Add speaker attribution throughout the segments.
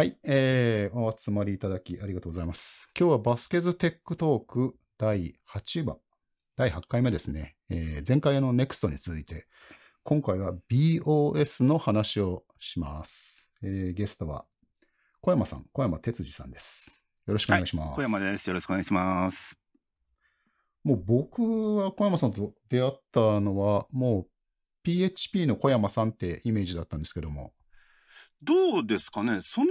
Speaker 1: はい、えー、お集まりいただきありがとうございます。今日はバスケズテックトーク第8話、第8回目ですね。えー前回の NEXT に続いて、今回は BOS の話をします。えーゲストは小山さん、小山哲司さんです。よろしくお願いします。
Speaker 2: 小山です。よろしくお願いします。
Speaker 1: もう僕は小山さんと出会ったのは、もう PHP の小山さんってイメージだったんですけども、
Speaker 2: どうですかねその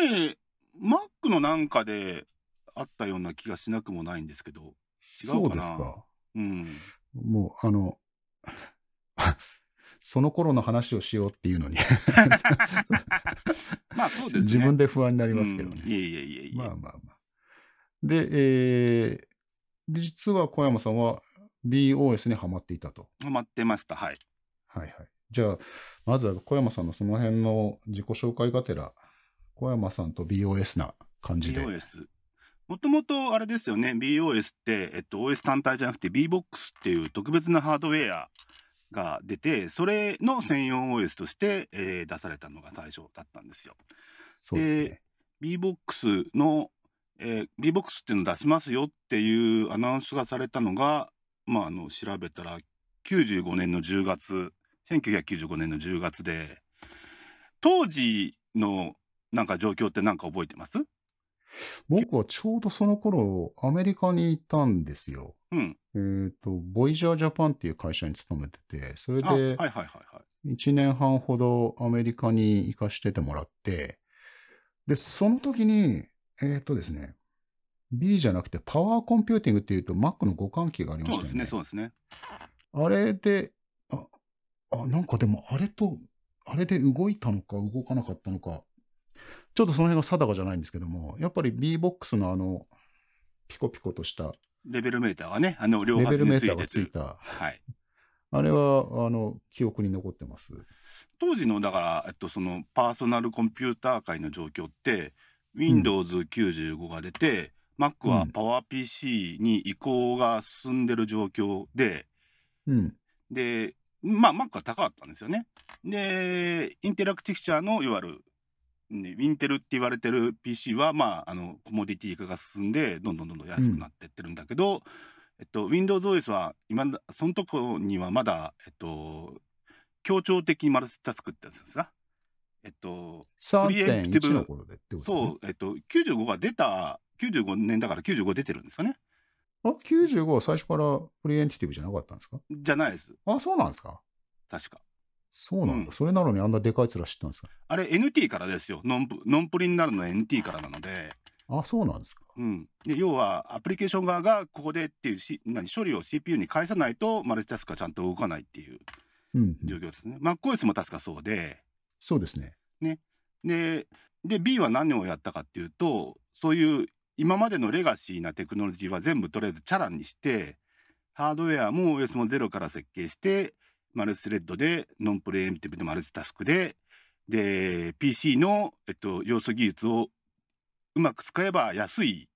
Speaker 2: 前、Mac のなんかであったような気がしなくもないんですけど。違う
Speaker 1: そうですか。
Speaker 2: うん。
Speaker 1: もう、あの、その頃の話をしようっていうのに
Speaker 2: まあそうですね。
Speaker 1: 自分で不安になりますけどね。
Speaker 2: うんいえいえいえいえ。
Speaker 1: まあまあまあ。で、えーで実は小山さんは BOS にはまっていたと。
Speaker 2: ハマってました。はい。
Speaker 1: はいはい。じゃあ、まずは小山さんのその辺の自己紹介がてら、小山さんと BOS な感じで。
Speaker 2: BOS。もともとあれですよね、BOS って、えっと、OS 単体じゃなくて BBOX っていう特別なハードウェアが出て、それの専用 OS として、えー出されたのが最初だったんですよ。
Speaker 1: そうですね。
Speaker 2: BBOX の、えー、BBOX っていうのを出しますよっていうアナウンスがされたのが、まあ、あの調べたら95年の10月1995年の10月で当時のなんか状況って何か覚えてます？
Speaker 1: 僕はちょうどその頃、アメリカにいたんですよ。
Speaker 2: うん。
Speaker 1: えっ、と、ボイジャージャパンっていう会社に勤めてて、それ
Speaker 2: あはい
Speaker 1: で
Speaker 2: はいはいはい。
Speaker 1: 1年半ほどアメリカに行かしててもらって、で、その時に、えっ、とですね、B じゃなくてパワーコンピューティングっていうと Mac の互換機がありましたよね。
Speaker 2: そうですね、そうですね。
Speaker 1: あれで、あ、あ、なんかでもあれと、あれで動いたのか動かなかったのか、ちょっとその辺が定かじゃないんですけども、やっぱり B-BOX のあの、ピコピコとした
Speaker 2: レベルメーターがね、あの両
Speaker 1: レベルメーター
Speaker 2: ついてて
Speaker 1: がついた、
Speaker 2: はい。
Speaker 1: あれは、あの、記憶に残ってます？
Speaker 2: 当時のだから、えっと、そのパーソナルコンピューター界の状況って、Windows95 が出て、Mac は
Speaker 1: うん
Speaker 2: PowerPC に移行が進んでる状況で、
Speaker 1: うん。
Speaker 2: で、まあ、Mac は高かったんですよね。で、インテラクティクチャーのいわゆる、ね、ウィンテルって言われてる PC は、まあ、あのコモディティ化が進んで、どんどんどんどん安くなってってるんだけど、えっと、WindowsOS は今だ、そのとこにはまだ、えっと、協調的マルチタスクってやつですか。えっと、プリエンプティブ
Speaker 1: 3.1の頃でってことですね
Speaker 2: そう、えっと、95が出た、95年だから95出てるんですよね。
Speaker 1: あ、95は最初からプリエンプティブじゃなかったんですか？
Speaker 2: じゃないです。
Speaker 1: あ、そうなんですか
Speaker 2: 確か。
Speaker 1: そうなんだ。
Speaker 2: うん
Speaker 1: それなのにあんなでかい面してたんですか？
Speaker 2: あれ NT からですよ。ノンプノンプリになるのは NT からなので、
Speaker 1: あ、そうなんですか。
Speaker 2: うん、で要はアプリケーション側がここでっていうし何処理を CPU に返さないとマルチタスクがちゃんと動かないっていう
Speaker 1: うん、うん
Speaker 2: 状況ですね。MacOS も確かそうで、
Speaker 1: そうですね。
Speaker 2: でで B は何をやったかっていうと、そういう今までのレガシーなテクノロジーは全部とりあえずチャランにして、ハードウェアも OS もゼロから設計して、マルチスレッドでノンプレエンティブでマルチタスクで、で PC の、えっと、要素技術をうまく使えば安い、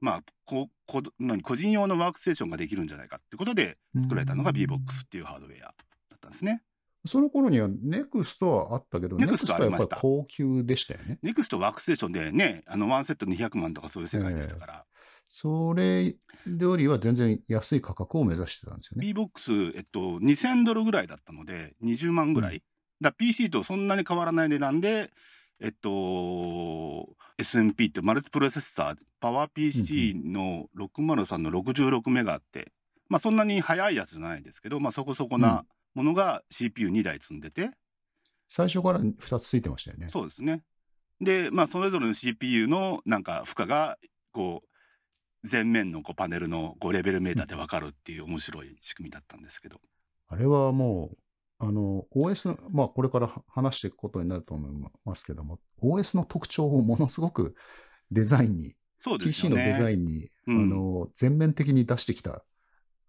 Speaker 2: まあ、ここ何個人用のワークステーションができるんじゃないかってことで作られたのが BBOX っていうハードウェアだったんですね。
Speaker 1: その頃には NEXT はあったけど、
Speaker 2: NEXT
Speaker 1: NEXT はやっぱり高級でしたよね。
Speaker 2: ネクストワークステーションでね、あのワンセット200万とかそういう世界でしたから、
Speaker 1: それよりは全然安い価格を目指してたんですよね。
Speaker 2: BBOX、えっと、2000ドルぐらいだったので、20万ぐらい。
Speaker 1: う
Speaker 2: だから PC とそんなに変わらない値段で、えっと、SMP ってマルチプロセッサー、パワー PC の603の66メガあって、まあそんなに速いやつじゃないですけど、まあそこそこなものが CPU2 台積んでて、
Speaker 1: 最初から2つついてましたよね。
Speaker 2: そうですね。で、まあそれぞれの CPU のなんか負荷が、こう、前面のこうパネルのこうレベルメーターで分かるっていう面白い仕組みだったんですけど。
Speaker 1: あれはもう、あの、OS の、まあこれから話していくことになると思いますけども、OS の特徴をものすごくデザインに、
Speaker 2: そうです
Speaker 1: PC。のデザインに、
Speaker 2: うん
Speaker 1: あの、全面的に出してきた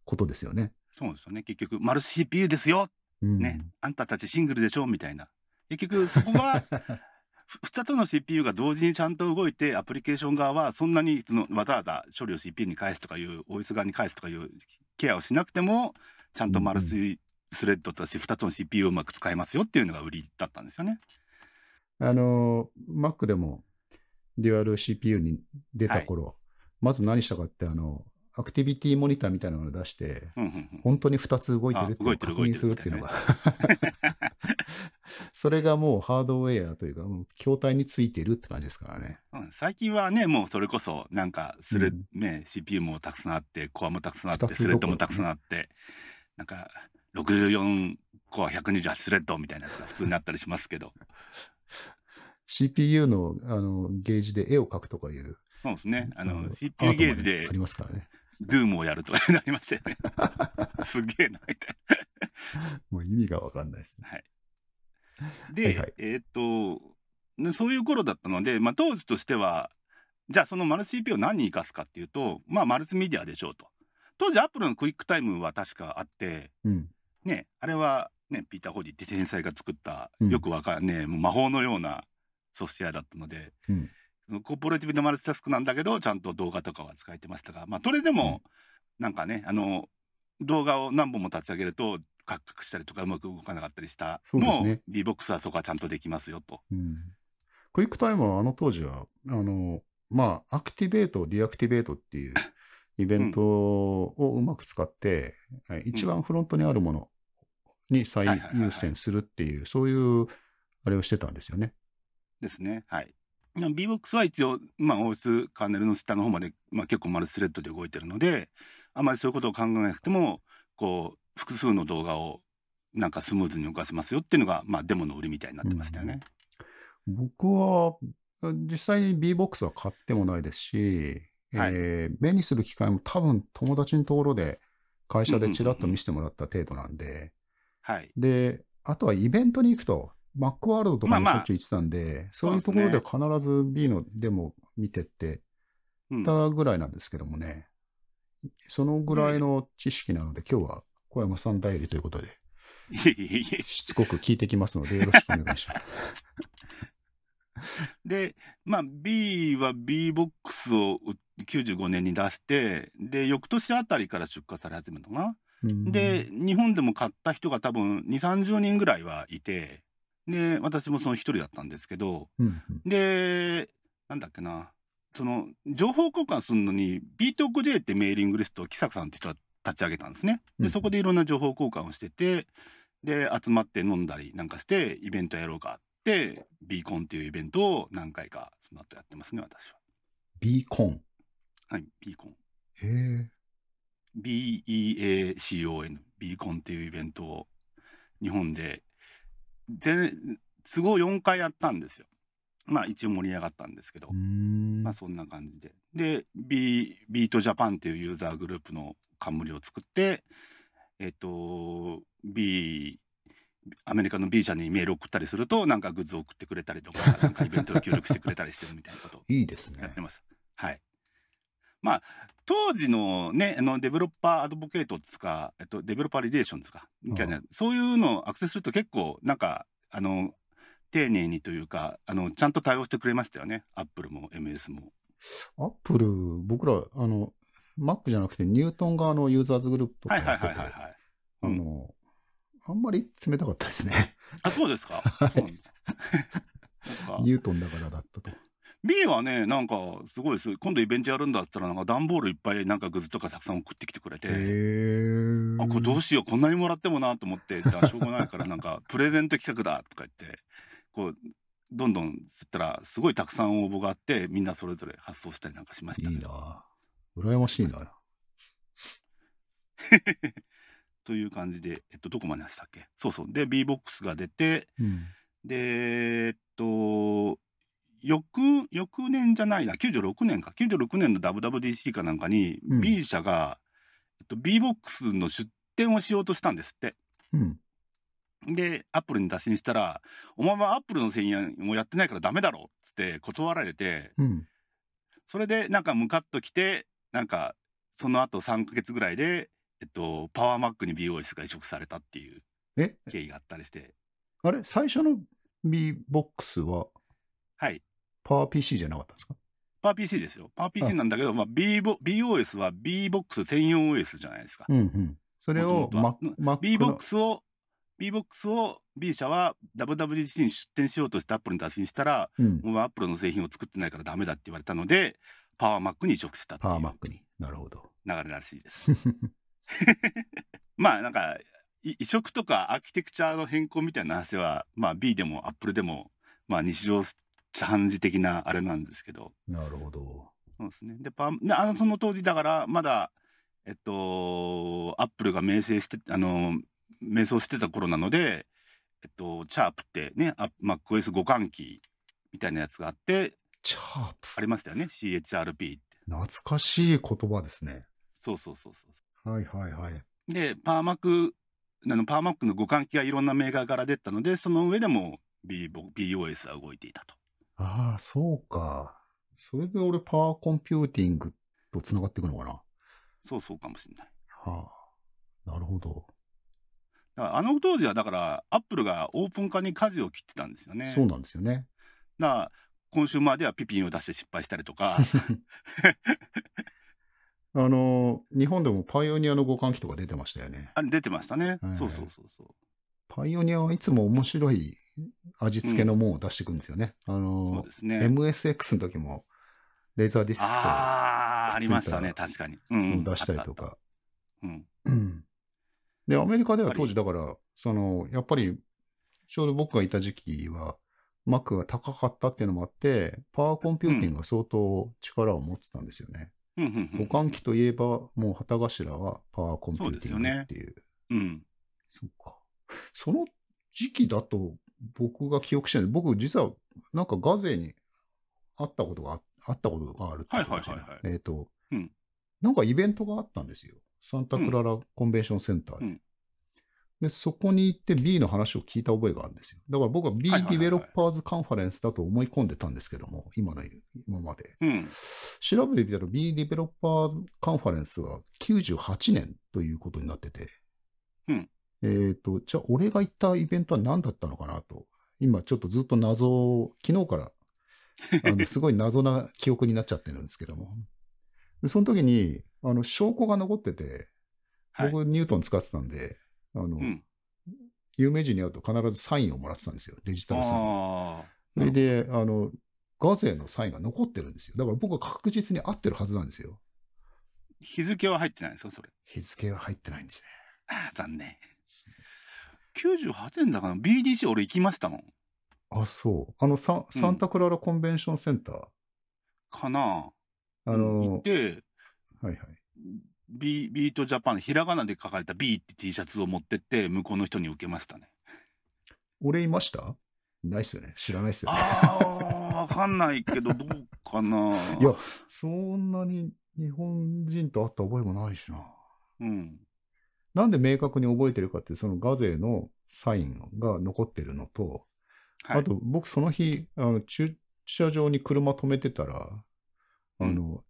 Speaker 1: ことですよね。
Speaker 2: そうですよね。結局、マルチ CPU ですよ。
Speaker 1: うん、
Speaker 2: ね。あんたたちシングルでしょ？みたいな。結局、そこが、2つの CPU が同時にちゃんと動いて、アプリケーション側はそんなにそのわざわざ処理を CPU に返すとかいう OS 側に返すとかいうケアをしなくても、ちゃんとマルチスレッドとして2つの CPU をうまく使えますよっていうのが売りだったんですよね。
Speaker 1: あの、Mac でも、デュアル CPU に出た頃、まず何したかって、あの、アクティビティモニターみたいなのを出して、
Speaker 2: うんうんうん。
Speaker 1: 本当に2つ動いてるって確認するっていうのが、それがもうハードウェアというか、もう筐体についてるって感じですからね。
Speaker 2: うん最近はね、もうそれこそ、なんかスレ、
Speaker 1: うん。
Speaker 2: ね、CPU もたくさんあって、コアもたくさんあって、スレッドもたくさんあって、なんか、64コア128スレッドみたいなやつが普通になったりしますけど、
Speaker 1: CPU のあのゲージで絵を描くとかいう、
Speaker 2: そうですね、あの、
Speaker 1: ア
Speaker 2: CPU ゲージで
Speaker 1: ありますからね。
Speaker 2: Doom をやるとかなりましたよね。すげえな、みたい
Speaker 1: もう意味がわかんないですね。
Speaker 2: な。で、
Speaker 1: はいはい
Speaker 2: えーっと、ねそういう頃だったので、まあ、当時としては、じゃあそのマルチ CPU を何に生かすかっていうと、まあ、マルチメディアでしょうと。当時、アップルのクイックタイムは確かあって、
Speaker 1: うん。
Speaker 2: ね、あれは、ね、ピーター・ホディって天才が作った、
Speaker 1: うん
Speaker 2: よくわかんね、もう魔法のようなソフトウェアだったので、
Speaker 1: うん。
Speaker 2: コーオペレーティブでマルチタスクなんだけど、ちゃんと動画とかは使えてましたが、まあ、それでも、なんかね、あの、動画を何本も立ち上げると、カクカクしたりとかうまく動かなかったりしたのを、
Speaker 1: そうですね
Speaker 2: BeBox はそこはちゃんとできますよと。
Speaker 1: うん。クイックタイムはあの当時は、あの、まあ、アクティベート、ディアクティベートっていう イベントをうまく使って、はい一番フロントにあるものに最優先するっていう、そういう、あれをしてたんですよね。
Speaker 2: ですね。はい。 BeBox は一応、まあ、OS カーネルの下の方まで、まあ、結構マルチスレッドで動いてるので、あまりそういうことを考えなくても、こう、複数の動画をなんかスムーズに動かせますよっていうのが、まあ、デモの売りみたいになってましたよね。
Speaker 1: 僕は、実際に B-BOX は買ってもないですし、
Speaker 2: はい
Speaker 1: えー目にする機会も多分友達のところで会社でちらっと見せてもらった程度なんで、
Speaker 2: はい。
Speaker 1: で、あとはイベントに行くと、マックワールドとか
Speaker 2: まあまあ。
Speaker 1: にしょっちゅう行ってたんで、そういうところで必ず B のデモ見てって
Speaker 2: うん、
Speaker 1: たぐらいなんですけどもね、そのぐらいの知識なので、今日は小山さん代理ということで、しつこく聞いてきますので、よろしくお願いします。
Speaker 2: で、まあ、B は B-BOX を95年に出して、で、翌年あたりから出荷され始めたのかな。
Speaker 1: うん。
Speaker 2: で、日本でも買った人が多分2、30人ぐらいはいて、で、私もその一人だったんですけど、
Speaker 1: うんうん
Speaker 2: で、なんだっけな、その、情報交換するのに、B-TalkJ ってメーリングリストを木坂さんって人が立ち上げたんですね。で、
Speaker 1: うん
Speaker 2: そこでいろんな情報交換をしてて、で、集まって飲んだりなんかして、イベントやろうかって、ビーコンっていうイベントを何回かその後やってますね、私は。
Speaker 1: ビーコン。
Speaker 2: はい、ビーコン。
Speaker 1: へえ。
Speaker 2: BEACON、ビーコンっていうイベントを日本で、全都合4回やったんですよ。まあ一応盛り上がったんですけどまあそんな感じで。で、ビビートジャパンっていうユーザーグループの冠を作って、えっと、B、アメリカの B 社にメール送ったりすると、なんかグッズを送ってくれたりとか、なんかイベントに協力してくれたりしてるみたいなことを
Speaker 1: いいですね
Speaker 2: やっ。てます。はい。まあ、当時のね、あのデベロッパーアドボケートですか、えっと、デベロッパーリレーションですか、みたいな、そういうのをアクセスすると結構、なんか、あの、丁寧にというか、あの、ちゃんと対応してくれましたよね。アップルも MS も。
Speaker 1: アップル、僕ら、あの、Mac じゃなくてニュートン側のユーザーズグループとか
Speaker 2: はいはい
Speaker 1: やってて、
Speaker 2: はいはいはい。
Speaker 1: あの、あんまり冷たかったですね。
Speaker 2: あ、そうですか
Speaker 1: ニュートンだからだったと。
Speaker 2: B はね、なんかすごいです。今度イベントやるんだったら、なんか段ボールいっぱいなんかグッズとかたくさん送ってきてくれて。あ、これどうしよう、こんなにもらってもなと思って、じゃあしょうがないから、なんか、プレゼント企画だとか言って、こう、どんどんつったら、すごいたくさん応募があって、みんなそれぞれ発送したりなんかしましたね、
Speaker 1: いいな羨ましいな。
Speaker 2: という感じで、えっと、どこまででしたっけ？そうそう。で、B-BOX が出て、
Speaker 1: うん。
Speaker 2: で、えっと、翌、翌年じゃないな、96年か、96年の WWDC かなんかに、
Speaker 1: うん
Speaker 2: B 社が、えっと、B-BOX の出展をしようとしたんですって。
Speaker 1: うん。
Speaker 2: で、アップルに打診したら、お前はアップルの専用をやってないからダメだろっつって断られて、
Speaker 1: うん。
Speaker 2: それでなんかムカッときて、なんかその後3ヶ月ぐらいで、えっと、パワーマックに BOS が移植されたっていう
Speaker 1: え、
Speaker 2: 経緯があったりして、
Speaker 1: あれ？最初の B-BOX は？
Speaker 2: はい。
Speaker 1: パワー PC じゃなかったんですか？
Speaker 2: パワー PC ですよ。パワー PC なんだけど、まあ、B ボ BOS は B-BOX 専用 OS じゃないですか。
Speaker 1: うんうん。それを
Speaker 2: B-BOX を、B-BOX を B 社は WWDC に出展しようとしてアップルに打診したら、
Speaker 1: うん。
Speaker 2: もうアップルの製品を作ってないからダメだって言われたので、パワーマックに移植したっていう
Speaker 1: パワーマックに。なるほど。
Speaker 2: 流れらしいです。まあなんかい移植とかアーキテクチャの変更みたいな話は、まあ、B でもアップルでも、まあ、日常茶飯事的なあれなんですけど
Speaker 1: なるほど。
Speaker 2: そうですねでパであのその当時だからまだえっとアップルが名声してあの迷走してた頃なのでえっとチャープってねあ MacOS 互換機みたいなやつがあって
Speaker 1: チャープ
Speaker 2: あ。りましたよね CHRP って
Speaker 1: 懐かしい言葉ですね。
Speaker 2: そうそうそうそう
Speaker 1: はいはいはい。
Speaker 2: で、パーマック、あのパーマックの互換機がいろんなメーカーから出たので、その上でも B BOS は動いていたと。
Speaker 1: ああ、そうか。それで俺パワーコンピューティングと繋がっていくのかな？
Speaker 2: そうそうかもしれない。
Speaker 1: はあ。なるほど。
Speaker 2: だからあの当時はだから、アップルがオープン化に舵を切ってたんですよね。
Speaker 1: そうなんですよね。
Speaker 2: だから、コンシューマーではピピンを出して失敗したりとか、
Speaker 1: あの、日本でもパイオニアの互換機とか出てましたよね。
Speaker 2: あれ出てましたね。
Speaker 1: はい
Speaker 2: そうそうそうそう。
Speaker 1: パイオニアはいつも面白い味付けのものを出してくるんですよね。
Speaker 2: う
Speaker 1: の、
Speaker 2: ですね。
Speaker 1: MSX の時もレーザーディスクと
Speaker 2: ああ、ありましたね、確かに。うん、うん。
Speaker 1: 出したりとか。
Speaker 2: た。うん。
Speaker 1: うんで、アメリカでは当時だから、その、やっぱり、ちょうど僕がいた時期は、Mac が高かったっていうのもあって、パワーコンピューティングが相当力を持ってたんですよね。
Speaker 2: うんうんうん
Speaker 1: 互換機といえば、もう旗頭はパワーコンピューティングっていう。
Speaker 2: うん。
Speaker 1: そっか。その時期だと、僕が記憶してる僕実は、なんかガセーに会ったことがああったことがあるってことかしら
Speaker 2: はいはいはいはい
Speaker 1: えっ、と、
Speaker 2: うん
Speaker 1: なんかイベントがあったんですよ。サンタクララコンベンションセンターで。
Speaker 2: うん
Speaker 1: で、そこに行って B の話を聞いた覚えがあるんですよ。だから僕は B ディベロッパーズカンファレンスだと思い込んでたんですけども、今の、今まで。
Speaker 2: うん。
Speaker 1: 調べてみたら B ディベロッパーズカンファレンスは98年ということになってて、
Speaker 2: うん
Speaker 1: えっ、と、じゃあ俺が行ったイベントは何だったのかなと、今ちょっとずっと謎を、昨日から、あの すごい謎な記憶になっちゃってるんですけども。でその時に、あの、証拠が残ってて、
Speaker 2: はい。
Speaker 1: 僕ニュートン使ってたんで、あの、
Speaker 2: うん。
Speaker 1: 有名人に会うと必ずサインをもらってたんですよ、デジタルサイン。それで、あの、ガゼのサインが残ってるんですよ。だから僕は確実に合ってるはずなんですよ。
Speaker 2: 日付は入ってないんですよ、それ。
Speaker 1: 日付が入ってないんですね。
Speaker 2: ああ、残念。98年だから BDC 俺行きましたもん。
Speaker 1: あ、そう。あの、ササンタクララコンベンションセンター？
Speaker 2: かな
Speaker 1: あ
Speaker 2: 行
Speaker 1: の
Speaker 2: っ、て、
Speaker 1: はいはい。
Speaker 2: ビビートジャパン、ひらがなで書かれた B って T シャツを持ってって、向こうの人に受けましたね。
Speaker 1: 俺いました？いないっすよね。知らないっすよね。
Speaker 2: ああ、わかんないけど、どうかな。
Speaker 1: いや、そんなに日本人と会った覚えもないしな。
Speaker 2: うん。
Speaker 1: なんで明確に覚えてるかって、そのガゼのサインが残ってるのと、
Speaker 2: はい、
Speaker 1: あと僕その日、あの駐車場に車止めてたら、あの、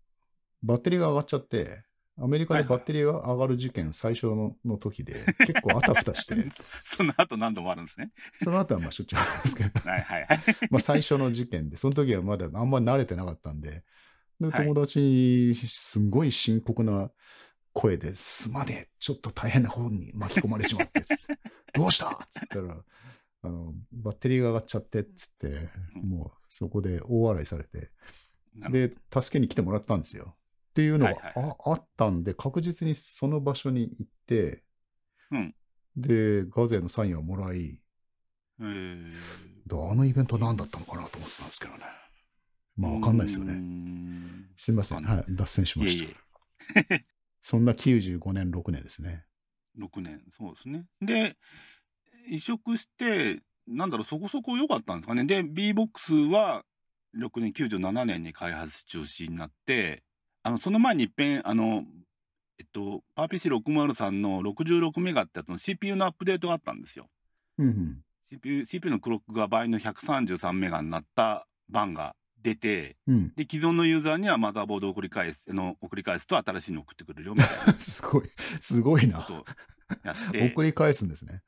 Speaker 1: バッテリーが上がっちゃって、アメリカでバッテリーが上がる事件最初のの時で、結構あたふたして、
Speaker 2: その後何度もあるんですね？
Speaker 1: その後はまあしょっちゅうあるんですけど、
Speaker 2: はいはいはい。
Speaker 1: まあ最初の事件で、その時はまだあんまり慣れてなかったんで、で
Speaker 2: はい。
Speaker 1: 友達にすんごい深刻な声で、すまねえ、ちょっと大変な方に巻き込まれちまって、つってどうしたっつったら、あの、バッテリーが上がっちゃって、つって、
Speaker 2: うん
Speaker 1: もうそこで大笑いされて、で、助けに来てもらったんですよ。っていうのがああったんで、確実にその場所に行って、
Speaker 2: うん
Speaker 1: で、ガゼのサインをもらい、
Speaker 2: えー
Speaker 1: であのイベント何だったのかなと思ってたんですけどね。まあ、わかんないですよね。
Speaker 2: ん
Speaker 1: すみませんはい。脱線しました。
Speaker 2: いえいえ、
Speaker 1: そんな95年、6年ですね。
Speaker 2: 6年、そうですね。で、移植して、なんだろう、そこそこ良かったんですかね。で、B-BOX は6年、97年に開発中止になって、あのその前にいっぺん、あの、えっと、PowerPC603 の66メガってやつの CPU のアップデートがあったんですよ。
Speaker 1: うんうん。
Speaker 2: CPU, CPU のクロックが倍の133メガになった版が出て、
Speaker 1: うん。
Speaker 2: で、既存のユーザーにはマザーボードを送り返す、あの送り返すと新しいのを送ってくれるよみたいな
Speaker 1: すごい、すごいな
Speaker 2: やって、
Speaker 1: 送り返すんですね。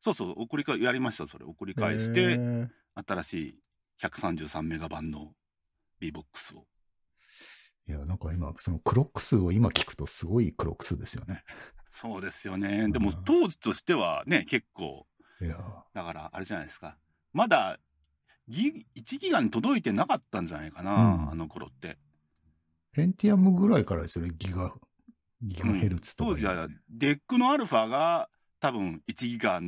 Speaker 2: そうそう、送り返やりました、それ。送り返し
Speaker 1: へ
Speaker 2: て、
Speaker 1: ー
Speaker 2: 新しい133メガ版の BeBox を。
Speaker 1: いや、なんか今、そのクロック数を今聞くとすごいクロック数ですよね。
Speaker 2: そうですよね。でも
Speaker 1: うん
Speaker 2: 当時としてはね、結構
Speaker 1: いや
Speaker 2: だから、あれじゃないですか。まだギ1ギガに届いてなかったんじゃないかな、
Speaker 1: うん
Speaker 2: あの頃って。
Speaker 1: ペンティアムぐらいからですよね、ギガ、ギガヘルツとかいうの
Speaker 2: 当時はデックのアルファが多分1ギガ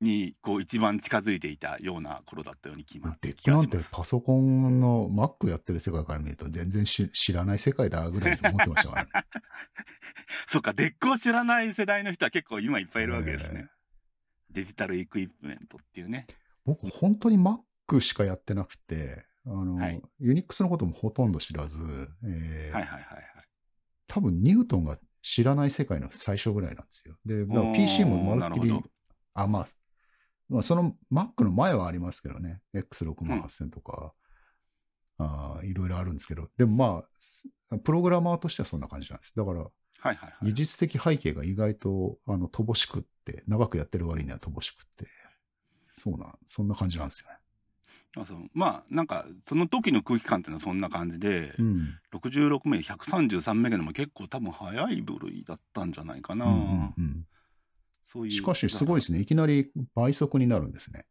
Speaker 2: にこう一番近づいていたような頃だったように決ま
Speaker 1: デックなんてパソコンの Mac やってる世界から見ると全然し知らない世界だぐらいに思ってましたからね。
Speaker 2: そっか、デックを知らない世代の人は結構今いっぱいいるわけですね。デジタルエクイプメントっていうね。
Speaker 1: 僕、本当に Mac しかやってなくて、あの、
Speaker 2: はい
Speaker 1: ユニックスのこともほとんど知らず、えー
Speaker 2: はいはいはいはい。
Speaker 1: 多分ニュートンが知らない世界の最初ぐらいなんですよ。で、PC もまるっきりあ、まあ、まあ、その Mac の前はありますけどね、X68000 とか、あーいろいろあるんですけど、でもまあ、プログラマーとしてはそんな感じなんです。だから、
Speaker 2: はいはいはい
Speaker 1: 技。術的背景が意外とあの乏しくって、長くやってる割には乏しくって、そうな、そんな感じなんですよね。
Speaker 2: あそう。まあなんかその時の空気感っていうのはそんな感じで、
Speaker 1: うん。
Speaker 2: 66名133メガネも結構多分早い部類だったんじゃないかな、
Speaker 1: うんうんうん。
Speaker 2: そういう。
Speaker 1: しかし、すごいですね。いきなり倍速になるんですね。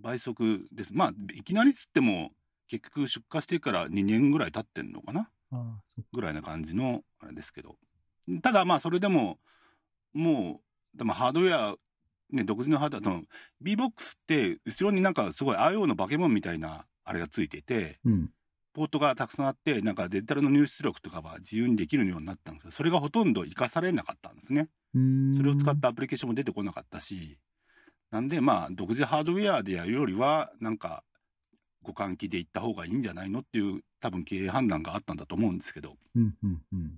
Speaker 2: 倍速です。まあいきなりっつっても結局出荷してから2年ぐらい経ってんのかな。
Speaker 1: あ
Speaker 2: ぐらいな感じのあれですけど。ただまあそれでももうでもハードウェアね独自のハードの B-BOX って後ろになんかすごい IO のバケモンみたいなあれがついていて
Speaker 1: うん。
Speaker 2: ポートがたくさんあってなんかデジタルの入出力とかは自由にできるようになったんですけどそれがほとんど活かされなかったんですねそれを使ったアプリケーションも出てこなかったしなんでまあ独自ハードウェアでやるよりはなんか互換機で行った方がいいんじゃないのっていう多分経営判断があったんだと思うんですけど
Speaker 1: うんうんうん。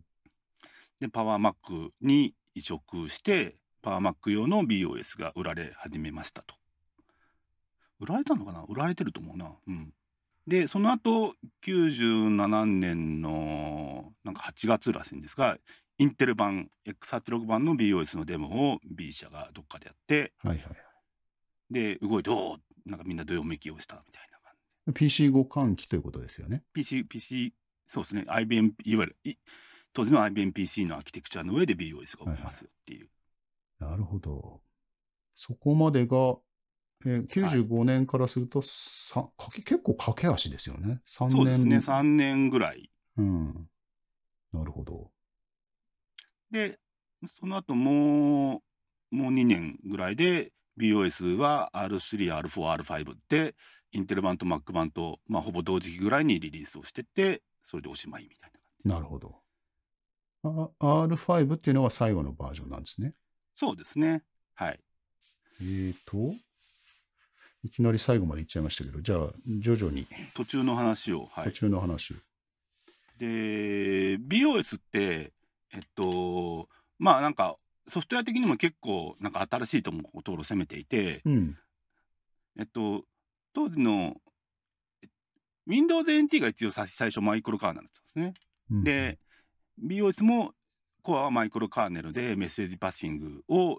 Speaker 2: でパワーマックに移植してパワーマック用の BOS が売られ始めましたと。売られたのかな？売られてると思うな。うん。でその後97年のなんか8月らしいんですがインテル版 X86 版の BOS のデモを B 社がどっかでやって
Speaker 1: はいはい。
Speaker 2: で動いておーなんかみんなどよめきをしたみたいな感
Speaker 1: PC 互換機ということですよね。
Speaker 2: じ PC PC そうですね。IBM いわゆるい当時の IBMPC のアーキテクチャの上で BOS が動きますよっていう、
Speaker 1: なるほど。そこまでが、えー95年からすると、さかけ結構駆け足ですよね。3年。
Speaker 2: そうですね3年ぐらい
Speaker 1: うん。なるほど。
Speaker 2: でその後もうもう2年ぐらいで BOS は R3、R4、R5 ってインテル版と Mac 版と、まあ、ほぼ同時期ぐらいにリリースをしてってそれでおしまいみたいな
Speaker 1: なるほど。あ R5 っていうのが最後のバージョンなんですね。
Speaker 2: そうですね。はい。
Speaker 1: えーと、いきなり最後まで行っちゃいましたけど、じゃあ、徐々に。
Speaker 2: 途中の話をはい。
Speaker 1: 途中の話を。
Speaker 2: で BOS ってえっとまあなんかソフトウェア的にも結構なんか新しいと思うところを攻めていて
Speaker 1: うん。
Speaker 2: えっと当時のえ Windows NT が一応さ最初マイクロカーネルだったんですね。
Speaker 1: うん
Speaker 2: で BOS もコアはマイクロカーネルでメッセージパッシングを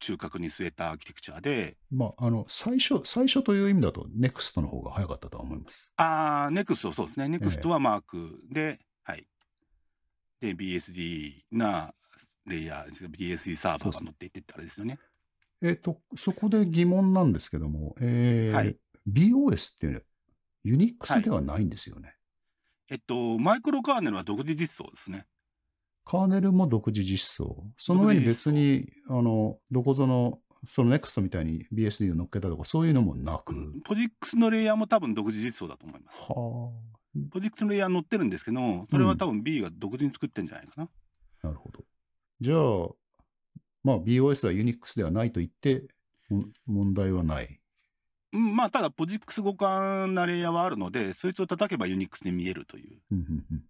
Speaker 2: 中核に据えたアーキテクチャで。
Speaker 1: まあ、あの、最初、最初という意味だと、NEXT の方が早かったとは思います。
Speaker 2: あー NEXT そうですね。NEXT はマークで、はい。で BSD なレイヤー BSD サーバーが乗っていってってあれですよね。
Speaker 1: えっ、と、そこで疑問なんですけども、えー
Speaker 2: はい。
Speaker 1: BOS っていうのは、ユニック
Speaker 2: はい
Speaker 1: スではないんですよね。
Speaker 2: えっとマイクロカーネルは独自実装ですね
Speaker 1: カーネルも独自実装。その上に別に、あの、どこぞの、その NEXT みたいに BSD を乗っけたとか、そういうのもなく。
Speaker 2: ポジックスのレイヤーも多分独自実装だと思います
Speaker 1: は
Speaker 2: ポジックスのレイヤー乗ってるんですけどそれは多分 B が独自に作ってんじゃないかな、
Speaker 1: あ、なるほど。じゃあ、まあ BOS はユニックスではないと言って、も問題はない。
Speaker 2: うん、まあただポジックス互換なレイヤーはあるのでそいつを叩けばユニックスに見えるという
Speaker 1: うんうんうん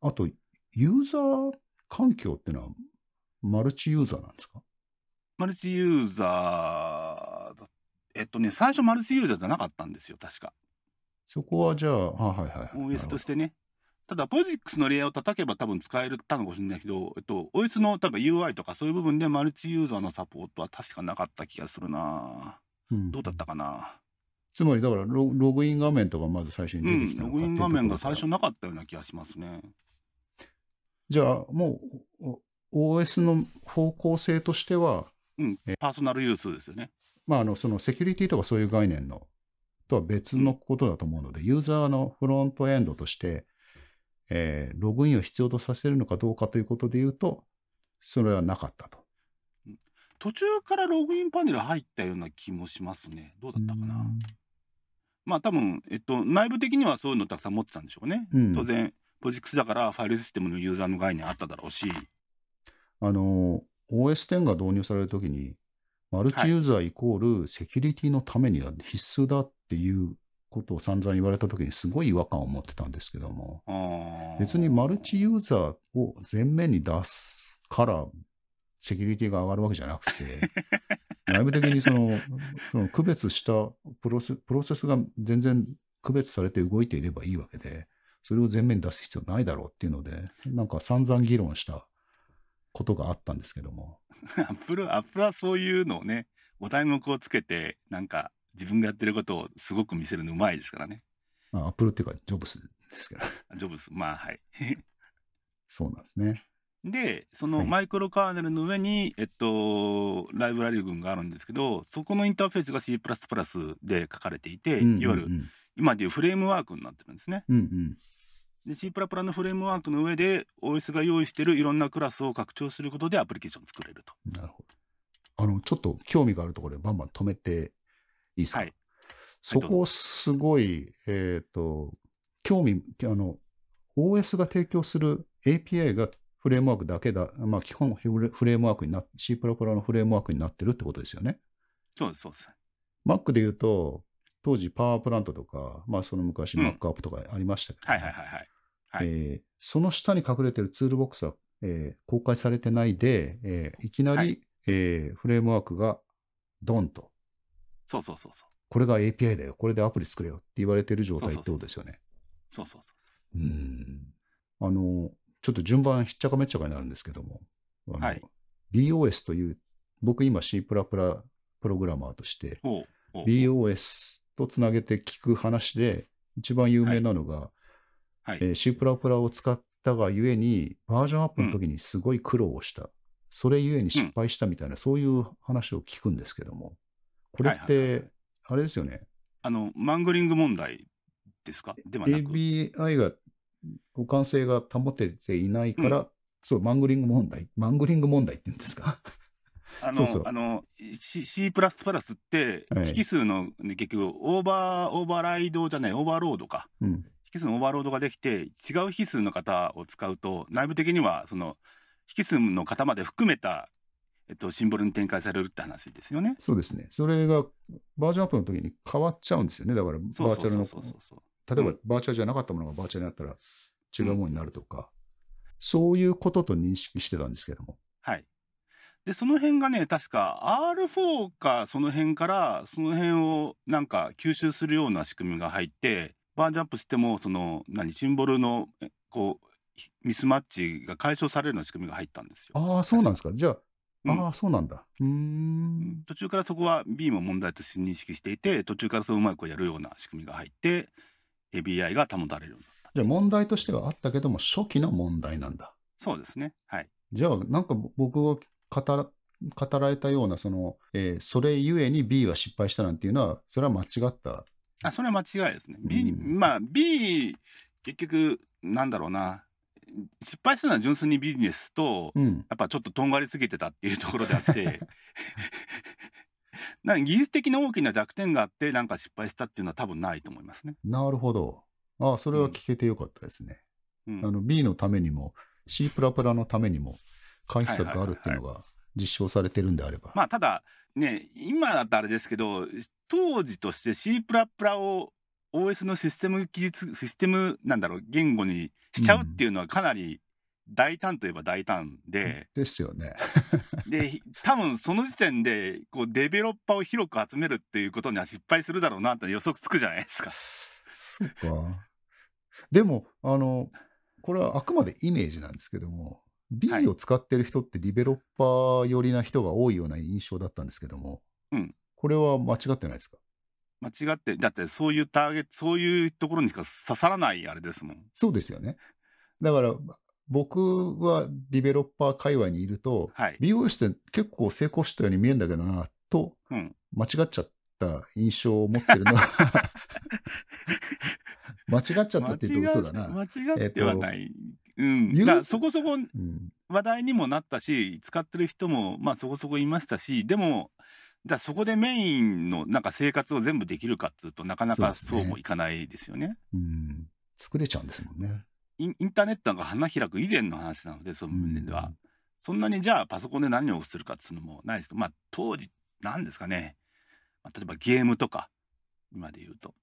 Speaker 1: あと、ユーザー環境っていうのは、マルチユーザーなんですか？
Speaker 2: マルチユーザーだえっとね最初マルチユーザーじゃなかったんですよ確か。
Speaker 1: そこはじゃあ、あはいはいはい。
Speaker 2: OS としてね。ただポジックスのレイヤーを叩けば多分使えるたのかもしれないけど、えっと、OS の例えば UI とかそういう部分でマルチユーザーのサポートは確かなかった気がするな。
Speaker 1: うん
Speaker 2: どうだったかな？
Speaker 1: つまり、だからロ、ログイン画面とかまず最初に
Speaker 2: うん
Speaker 1: 出てきた
Speaker 2: ログイン画面が最初
Speaker 1: の。
Speaker 2: なかったような気がしますね
Speaker 1: じゃあ、もう、OS の方向性としては、
Speaker 2: うん、パーソナルユースですよね。
Speaker 1: まあ、あの、そのセキュリティとかそういう概念のとは別のことだと思うので、ユーザーのフロントエンドとして、えーログインを必要とさせるのかどうかということで言うと、それはなかったと。
Speaker 2: 途中からログインパネル入ったような気もしますね。どうだったかな。まあ多分、えっと、内部的にはそういうのたくさん持ってたんでしょうね。
Speaker 1: うん
Speaker 2: 当然、ポジックスだからファイルシステムのユーザーの概念あっただろうし、
Speaker 1: あの、OS10 が導入されるときに、マルチユーザーイコールセキュリティのためには必須だっていうことを散々言われたときにすごい違和感を持ってたんですけども、別にマルチユーザーを前面に出すからセキュリティが上がるわけじゃなくて、内部的にそのその区別したプロセプロセスが全然区別されて動いていればいいわけで、それを前面に出す必要ないだろうっていうので、なんか散々議論したことがあったんですけども、
Speaker 2: アップル、アップルはそういうのをね、お題目をつけて、なんか自分がやってることをすごく見せるのうまいですからね。
Speaker 1: まあ、アップルっていうかジョブスですけど、
Speaker 2: ジョブズ、まあはい。
Speaker 1: そうなんですね。
Speaker 2: で、その
Speaker 1: はい
Speaker 2: マイクロカーネルの上に、えっと、ライブラリ群があるんですけど、そこのインターフェースが C++ で書かれていて、
Speaker 1: うんうんうん
Speaker 2: いわゆる今でいうフレームワークになってるんですね。
Speaker 1: うんうん
Speaker 2: で、C++ のフレームワークの上で OS が用意しているいろんなクラスを拡張することでアプリケーションを作れると。
Speaker 1: なるほど。あの、ちょっと興味があるところでバンバン止めていいですか、
Speaker 2: はい
Speaker 1: そこすごい、えっ、と、興味、あの、OS が提供する API がフレームワークだけだ、まあ基本フレームワークになっ C++ のフレームワークになってるってことですよね。
Speaker 2: そうです、そうです。
Speaker 1: Mac で言うと、当時パワープラントとか、まあその昔
Speaker 2: うん
Speaker 1: Mac アップとかありましたけど、
Speaker 2: はいはいはいはい。はい。
Speaker 1: えーその下に隠れてるツールボックスは、えー公開されてないで、えーいきなり、
Speaker 2: はい。
Speaker 1: えーフレームワークがドンと、
Speaker 2: そうそうそうそう。
Speaker 1: これが API だよ、これでアプリ作れよって言われてる状態ってことですよね。
Speaker 2: そうそうそう。
Speaker 1: う。ーん。あの、ちょっと順番ひっちゃかめっちゃかになるんですけども、
Speaker 2: はい。
Speaker 1: BOS という、僕今 C++ プログラマーとして、BOS とつなげて聞く話で、一番有名なのが、
Speaker 2: はい。
Speaker 1: えー C++ を使ったがゆえに、バージョンアップの時にすごい苦労をした。それゆえに失敗したみたいな、そういう話を聞くんですけども、これっ
Speaker 2: はいはいはいは
Speaker 1: て、あれですよね、
Speaker 2: あの、マングリング問題ですか？ではなく。
Speaker 1: ABI が互換性が保てていないから、そう、マングリング問題、マングリング問題って言うんですか？
Speaker 2: あの、
Speaker 1: そうそう
Speaker 2: あの、C, って
Speaker 1: はい、
Speaker 2: 引数の、ね、結局、オーバー、オーバーライドじゃない、オーバーロードか。
Speaker 1: うん。
Speaker 2: 引数のオーバーロードができて、違う引数の型を使うと、内部的には、その、引数の型まで含めた、えっと、シンボルに展開されるって話ですよね。
Speaker 1: そうですね。それがバージョンアップの時に変わっちゃうんですよね。だから、バーチャルの、
Speaker 2: そうそうそうそう。
Speaker 1: 例えば
Speaker 2: うん
Speaker 1: バーチャルじゃなかったものがバーチャルになったら違うものになるとか、そういうことと認識してたんですけども。
Speaker 2: はい。で、その辺がね、確か R4 かその辺から、その辺をなんか吸収するような仕組みが入って、バージョンアップしても、その、何、シンボルの、えこう、ミスマッチが解消されるような仕組みが入ったんですよ。
Speaker 1: ああ、そうなんですか。じゃあ、
Speaker 2: うん
Speaker 1: ああ、そうなんだ。うーん。
Speaker 2: 途中からそこは B も問題として認識していて、途中からそううまくやるような仕組みが入って、ABI が保たれるようになった。
Speaker 1: じゃあ問題としてはあったけども、初期の問題なんだ。
Speaker 2: そうですね。はい。
Speaker 1: じゃあ、なんか僕が語ら語られたような、その、えーそれゆえに B は失敗したなんていうのは、それは間違った。
Speaker 2: あ、それは間違いですね。B、
Speaker 1: うん
Speaker 2: まあ、B、結局、なんだろうな、失敗するのは純粋にビジネスと、
Speaker 1: うん。
Speaker 2: やっぱちょっととんがりすぎてたっていうところであって、な技術的な大きな弱点があって、なんか失敗したっていうのは多分ないと思いますね。
Speaker 1: なるほど。ああ、それは聞けてよかったですね。
Speaker 2: うん
Speaker 1: あの B のためにも、C プラプラのためにも、回避策があるっていうのが実証されてるんであれば。
Speaker 2: まあ、ただ、ね、今だったらあれですけど、当時として C プラプラを OS のシステム技術、システム、なんだろう、言語にしちゃうっていうのはかなり大胆といえば大胆で、
Speaker 1: ですよね。
Speaker 2: で、多分その時点で、こう、デベロッパーを広く集めるっていうことには失敗するだろうなって予測つくじゃないですか。
Speaker 1: そうか。でも、あの、これはあくまでイメージなんですけども、B
Speaker 2: はい
Speaker 1: を使ってる人ってディベロッパー寄りな人が多いような印象だったんですけども、
Speaker 2: うん
Speaker 1: これは間違ってないですか？
Speaker 2: 間違って、だってそういうターゲット、そういうところにしか刺さらないあれですもん。
Speaker 1: そうですよね。だから、僕はディベロッパー界隈にいると、
Speaker 2: はい。
Speaker 1: BOS って結構成功したように見えるんだけどな、と
Speaker 2: うん。
Speaker 1: 間違っちゃった印象を持ってるのは、間違っちゃったって言うと嘘だな。
Speaker 2: 間違ってはない。うん。
Speaker 1: ユーザー
Speaker 2: だからそこそこ
Speaker 1: うん、
Speaker 2: 話題にもなったし、使ってる人も、まあそこそこいましたし、でも、じゃあそこでメインのなんか生活を全部できるかっつうとなかなか
Speaker 1: そう
Speaker 2: もいかないですよね。
Speaker 1: うん、作れちゃうんですもんね。
Speaker 2: インインターネットが花開く以前の話なので、その部分では。そんなにじゃあパソコンで何をするかっつうのもないですけど、まあ当時、なんですかね、まあ例えばゲームとか、今で言うと。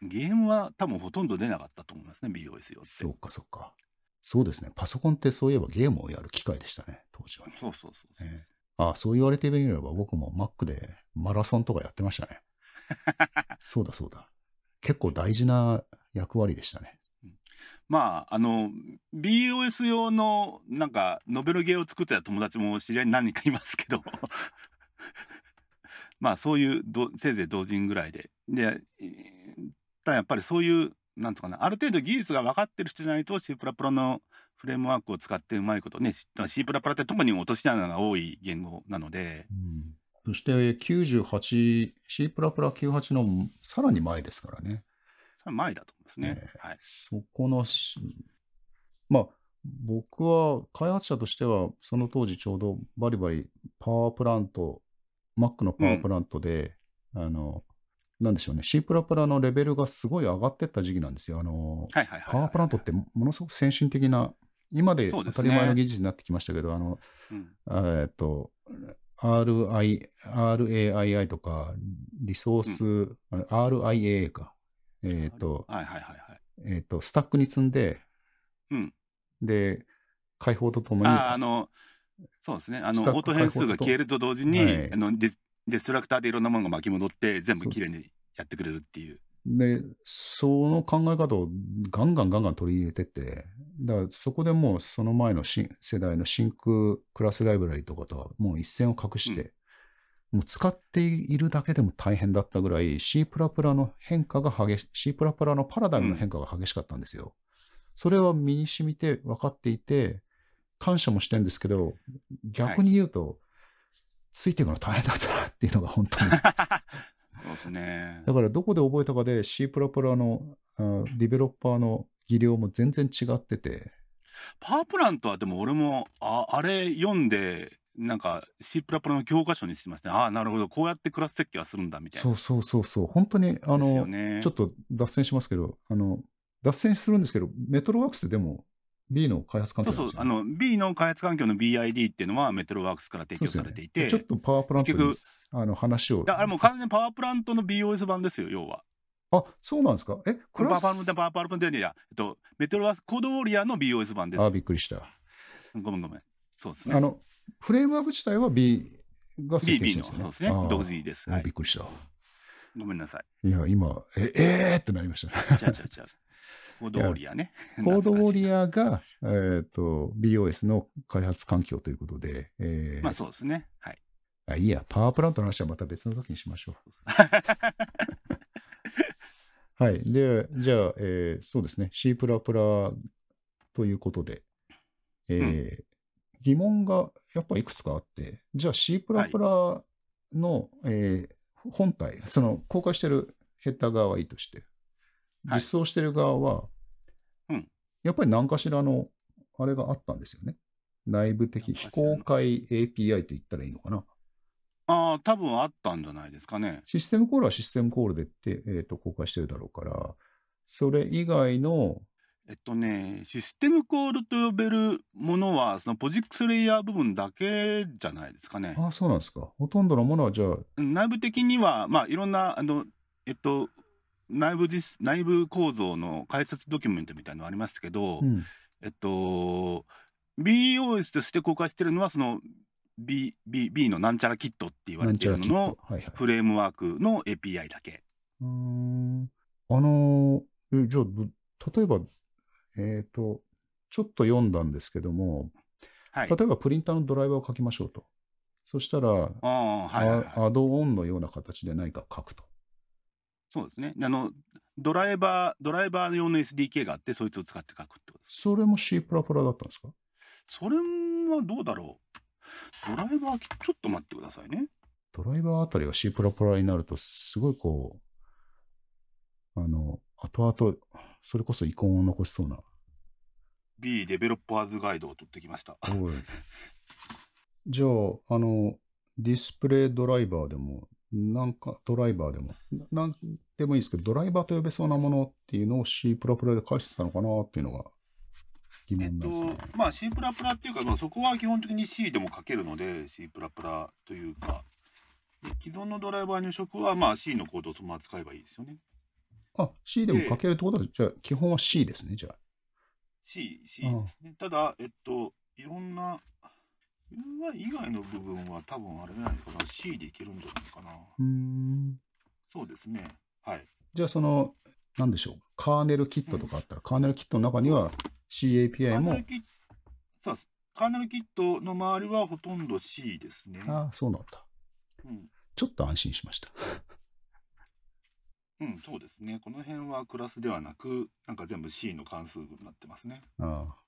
Speaker 2: ゲームは多分ほとんど出なかったと思いますね、BOS 用って。
Speaker 1: そうか、そうか。そうですね。パソコンってそういえばゲームをやる機械でしたね、当時は。
Speaker 2: そうそうそうそう。
Speaker 1: ええああ、そう言われてみれば僕も Mac でマラソンとかやってましたね。そうだそうだ。結構大事な役割でしたね。
Speaker 2: まあ、あの、BOS 用のなんかノベルゲーを作ってた友達も知り合いに何人かいますけど、まあそういうどせいぜい同人ぐらいで。で、えーただやっぱりそういう、なんとかな、ある程度技術が分かってる人じゃないと C++ のフレームワークを使ってうまいことね、C++ って特に落とし穴が多い言語なので、
Speaker 1: うん、そして98、C++98 のさらに前ですからね。
Speaker 2: 前だと思いますね。
Speaker 1: え
Speaker 2: はい。
Speaker 1: そこのし、まあ、僕は開発者としては、その当時ちょうどバリバリパワープラント、Mac のパワープラントで、あの、なんでしょうね、C++ のレベルがすごい上がってった時期なんですよ。あの。パワープラントってものすごく先進的な、今で当たり前の技術になってきましたけど、あの、
Speaker 2: うん。
Speaker 1: えっと、RI、RAII とか、リソース、あ RIA か。えっ、と、
Speaker 2: はい。はいはいはい。
Speaker 1: えっ、と、スタックに積んで、
Speaker 2: うん。
Speaker 1: で、解放とともに、
Speaker 2: ああの、そうですね、あの、オート変数が消えると同時に、
Speaker 1: はい。
Speaker 2: あのデスデストラクターでいろんなものが巻き戻って、全部きれいにやってくれるっていう。
Speaker 1: で、その考え方をガンガンガンガン取り入れてって、だからそこでもうその前の新世代の真空クラスライブラリとかとはもう一線を画して、もう使っているだけでも大変だったぐらい C++ の変化が激しい、C++ のパラダイムの変化が激しかったんですよ。それは身に染みて分かっていて、感謝もしてるんですけど、逆に言うと、ついていくの大変だったなっていうのが本当に。
Speaker 2: そうですね。
Speaker 1: だからどこで覚えたかで C++ のあディベロッパーの技量も全然違ってて、
Speaker 2: パワープラントはでも俺も、ああれ読んで、なんか C++ の教科書にしてますね。ああ、なるほど、こうやってクラス設計はするんだみたいな。
Speaker 1: そうそうそうそう、本当にあの、
Speaker 2: ね、
Speaker 1: ちょっと脱線しますけど、あの、脱線するんですけど、メトロワークスってでも B の開発環境なんですよ、
Speaker 2: そうそう、あの B の開発環境の BID っていうのはメトロワークスから提供されていて、
Speaker 1: ちょっと
Speaker 2: PowerPlant
Speaker 1: あの話を。
Speaker 2: だあれもう完全にパワープラントの BeOS 版ですよ、要は。
Speaker 1: あ、そうなんですか？え、
Speaker 2: これ PowerPlant、PowerPlant で、いや、えっと、メトロワークコードウォリアーの BOS 版です。
Speaker 1: あ、びっくりした。
Speaker 2: ごめんごめん。そうですね。
Speaker 1: あの、フレームワーク自体は B が設
Speaker 2: の、
Speaker 1: してるんですよね。
Speaker 2: そうですね。独自です。はい
Speaker 1: びっ。くりした。
Speaker 2: ごめんなさい。
Speaker 1: いや、今、え、えーってなりましたね。
Speaker 2: 違う違う違う。コードウォリアーね。
Speaker 1: コードウォリ
Speaker 2: ア
Speaker 1: が、えっ、と、BOS の開発環境ということで、えー
Speaker 2: まあそうですね。はい。
Speaker 1: あいいや、パワープラントの話はまた別の時にしましょう。はい。で、じゃあ、えーそうですね、C++ ということで、えー疑問がやっぱいくつかあって、じゃあ C++ の、えー本体、その公開してるヘッダー側はいいとして、
Speaker 2: はい
Speaker 1: 実装してる側は、
Speaker 2: うん
Speaker 1: やっぱり何かしらのあれがあったんですよね。内部的非公開 API と言ったらいいのかな。
Speaker 2: ああ、多分あったんじゃないですかね。
Speaker 1: システムコールはシステムコールでって、えーと公開してるだろうから、それ以外の、
Speaker 2: えっとね、システムコールと呼べるものは、そのポジックスレイヤー部分だけじゃないですかね。
Speaker 1: ああ、そうなんですか。ほとんどのものはじゃあ、
Speaker 2: うん内部的には、まあ、いろんな、あの、えっと、内部実内部構造の解説ドキュメントみたいなのありましたけど、
Speaker 1: うん、
Speaker 2: えっと、BOS として公開してるのは、その B, B, B のなんちゃらキットって言われているのの
Speaker 1: ト。はいはい。
Speaker 2: フレームワークの API だけ。
Speaker 1: うーんあのーえじゃあ、ど例えば、えっ、と、ちょっと読んだんですけども、
Speaker 2: はい。
Speaker 1: 例えばプリンターのドライバーを書きましょうと。そしたら、
Speaker 2: はいはいはい。
Speaker 1: あアドオンのような形で何か書くと。
Speaker 2: そうですね。あの、ドライバー、ドライバー用の SDK があって、そいつを使って書くってこと
Speaker 1: それも C++ だったんですか？
Speaker 2: それはどうだろう。ドライバー、ちょっと待ってくださいね。
Speaker 1: ドライバーあたりが C++ になると、すごいこう、あの、後々、それこそ遺恨を残しそうな。
Speaker 2: B デベロッパーズガイドを取ってきました。
Speaker 1: じゃあ、あの、ディスプレイドライバーでも、なんかドライバーでも、ななんでもいいですけど、ドライバーと呼べそうなものっていうのを C++ で返してたのかなっていうのが疑
Speaker 2: えっと
Speaker 1: 問なんですね。、
Speaker 2: まあ C++ っていうか、まあ、そこは基本的に C でも書けるので、C++ というか、で既存のドライバー入力はまあ C のコードをそのまま使えばいいですよね。
Speaker 1: あ、C でも書けるってことは、じゃあ基本は C ですね、じゃあ。
Speaker 2: C、C ですね。ただ、えっと、いろんな、UI 以外の部分は多分あれじゃないかな、C でいけるんじゃないかな。
Speaker 1: うーん。
Speaker 2: そうですね。はい。
Speaker 1: じゃあその、なんでしょう、カーネルキットとかあったら、カーネルキットの中には CAPI も
Speaker 2: カーネル、キット、そうです。カーネルキットの周りはほとんど C ですね。
Speaker 1: ああ、そうなんだ。
Speaker 2: うん。
Speaker 1: ちょっと安心しました。
Speaker 2: うん、そうですね。この辺はクラスではなく、なんか全部 C の関数になってますね。
Speaker 1: ああ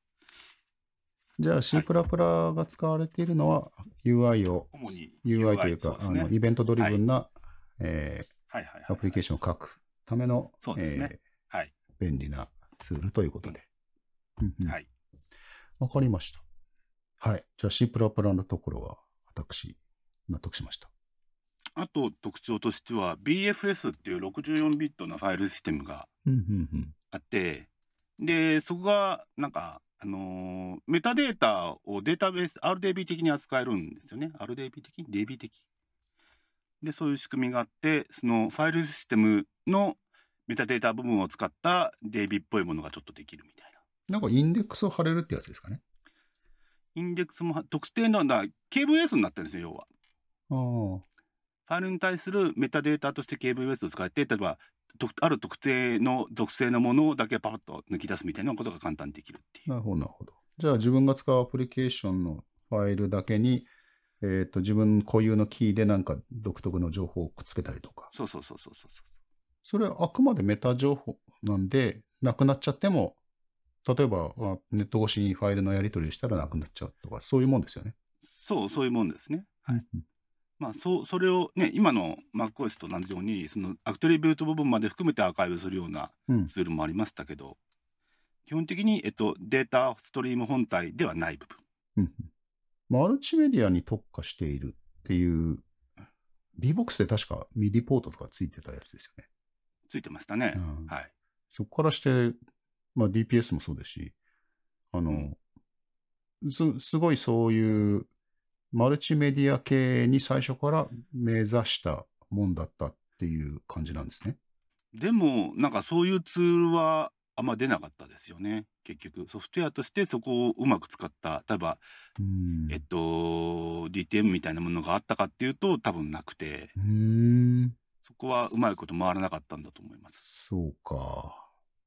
Speaker 1: じゃあ C++ が使われているのは UI を、
Speaker 2: 主に
Speaker 1: UI というか、あのイベントドリブンな、えアプリケーションを書くための、便利なツールということで。
Speaker 2: はい。
Speaker 1: わかりました。はい。じゃあ C++ のところは私、納得しました。
Speaker 2: あと特徴としては BFS っていう64ビットのファイルシステムが。あって、で、そこがなんか、あのーメタデータをデータベース、RDB 的に扱えるんですよね。RDB 的 ?DB 的？で、そういう仕組みがあって、そのファイルシステムのメタデータ部分を使った DB っぽいものがちょっとできるみたいな。
Speaker 1: なんかインデックスを貼れるってやつですかね？
Speaker 2: インデックスも特定のだ KVS になってるんですよ、要は。ファイルに対するメタデータとして KVS を使って、例えば、とある特定の属性のものだけパッと抜き出すみたいなことが簡単にできるっていう。
Speaker 1: なるほど、なるほど。じゃあ自分が使うアプリケーションのファイルだけに、えっ、と、自分固有のキーでなんか独特の情報をくっつけたりとか。
Speaker 2: そうそうそうそうそう。
Speaker 1: それはあくまでメタ情報なんで、なくなっちゃっても、例えばあネット越しにファイルのやり取りをしたらなくなっちゃうとか、そういうもんですよね。
Speaker 2: そう、そういうもんですね。はい。まあ、そう、それをね、今の MacOS と同じように、そのアクトリビュート部分まで含めてアーカイブするような
Speaker 1: うん。
Speaker 2: ツールもありましたけど、基本的に、えっと、データストリーム本体ではない部分。
Speaker 1: うん。マルチメディアに特化しているっていう、VBOX で確か MIDI ポートとかついてたやつですよね。
Speaker 2: ついてましたね。
Speaker 1: うん
Speaker 2: はい。
Speaker 1: そこからして、まあ DPS もそうですし、あの、す、すごいそういうマルチメディア系に最初から目指したもんだったっていう感じなんですね。
Speaker 2: でも、なんかそういうツールはあんま出なかったですよね。結局、ソフトウェアとしてそこをうまく使った、例えば、
Speaker 1: うん。
Speaker 2: えっと、DTM みたいなものがあったかっていうと、多分なくて。そこはうまいこと回らなかったんだと思います。
Speaker 1: そうか。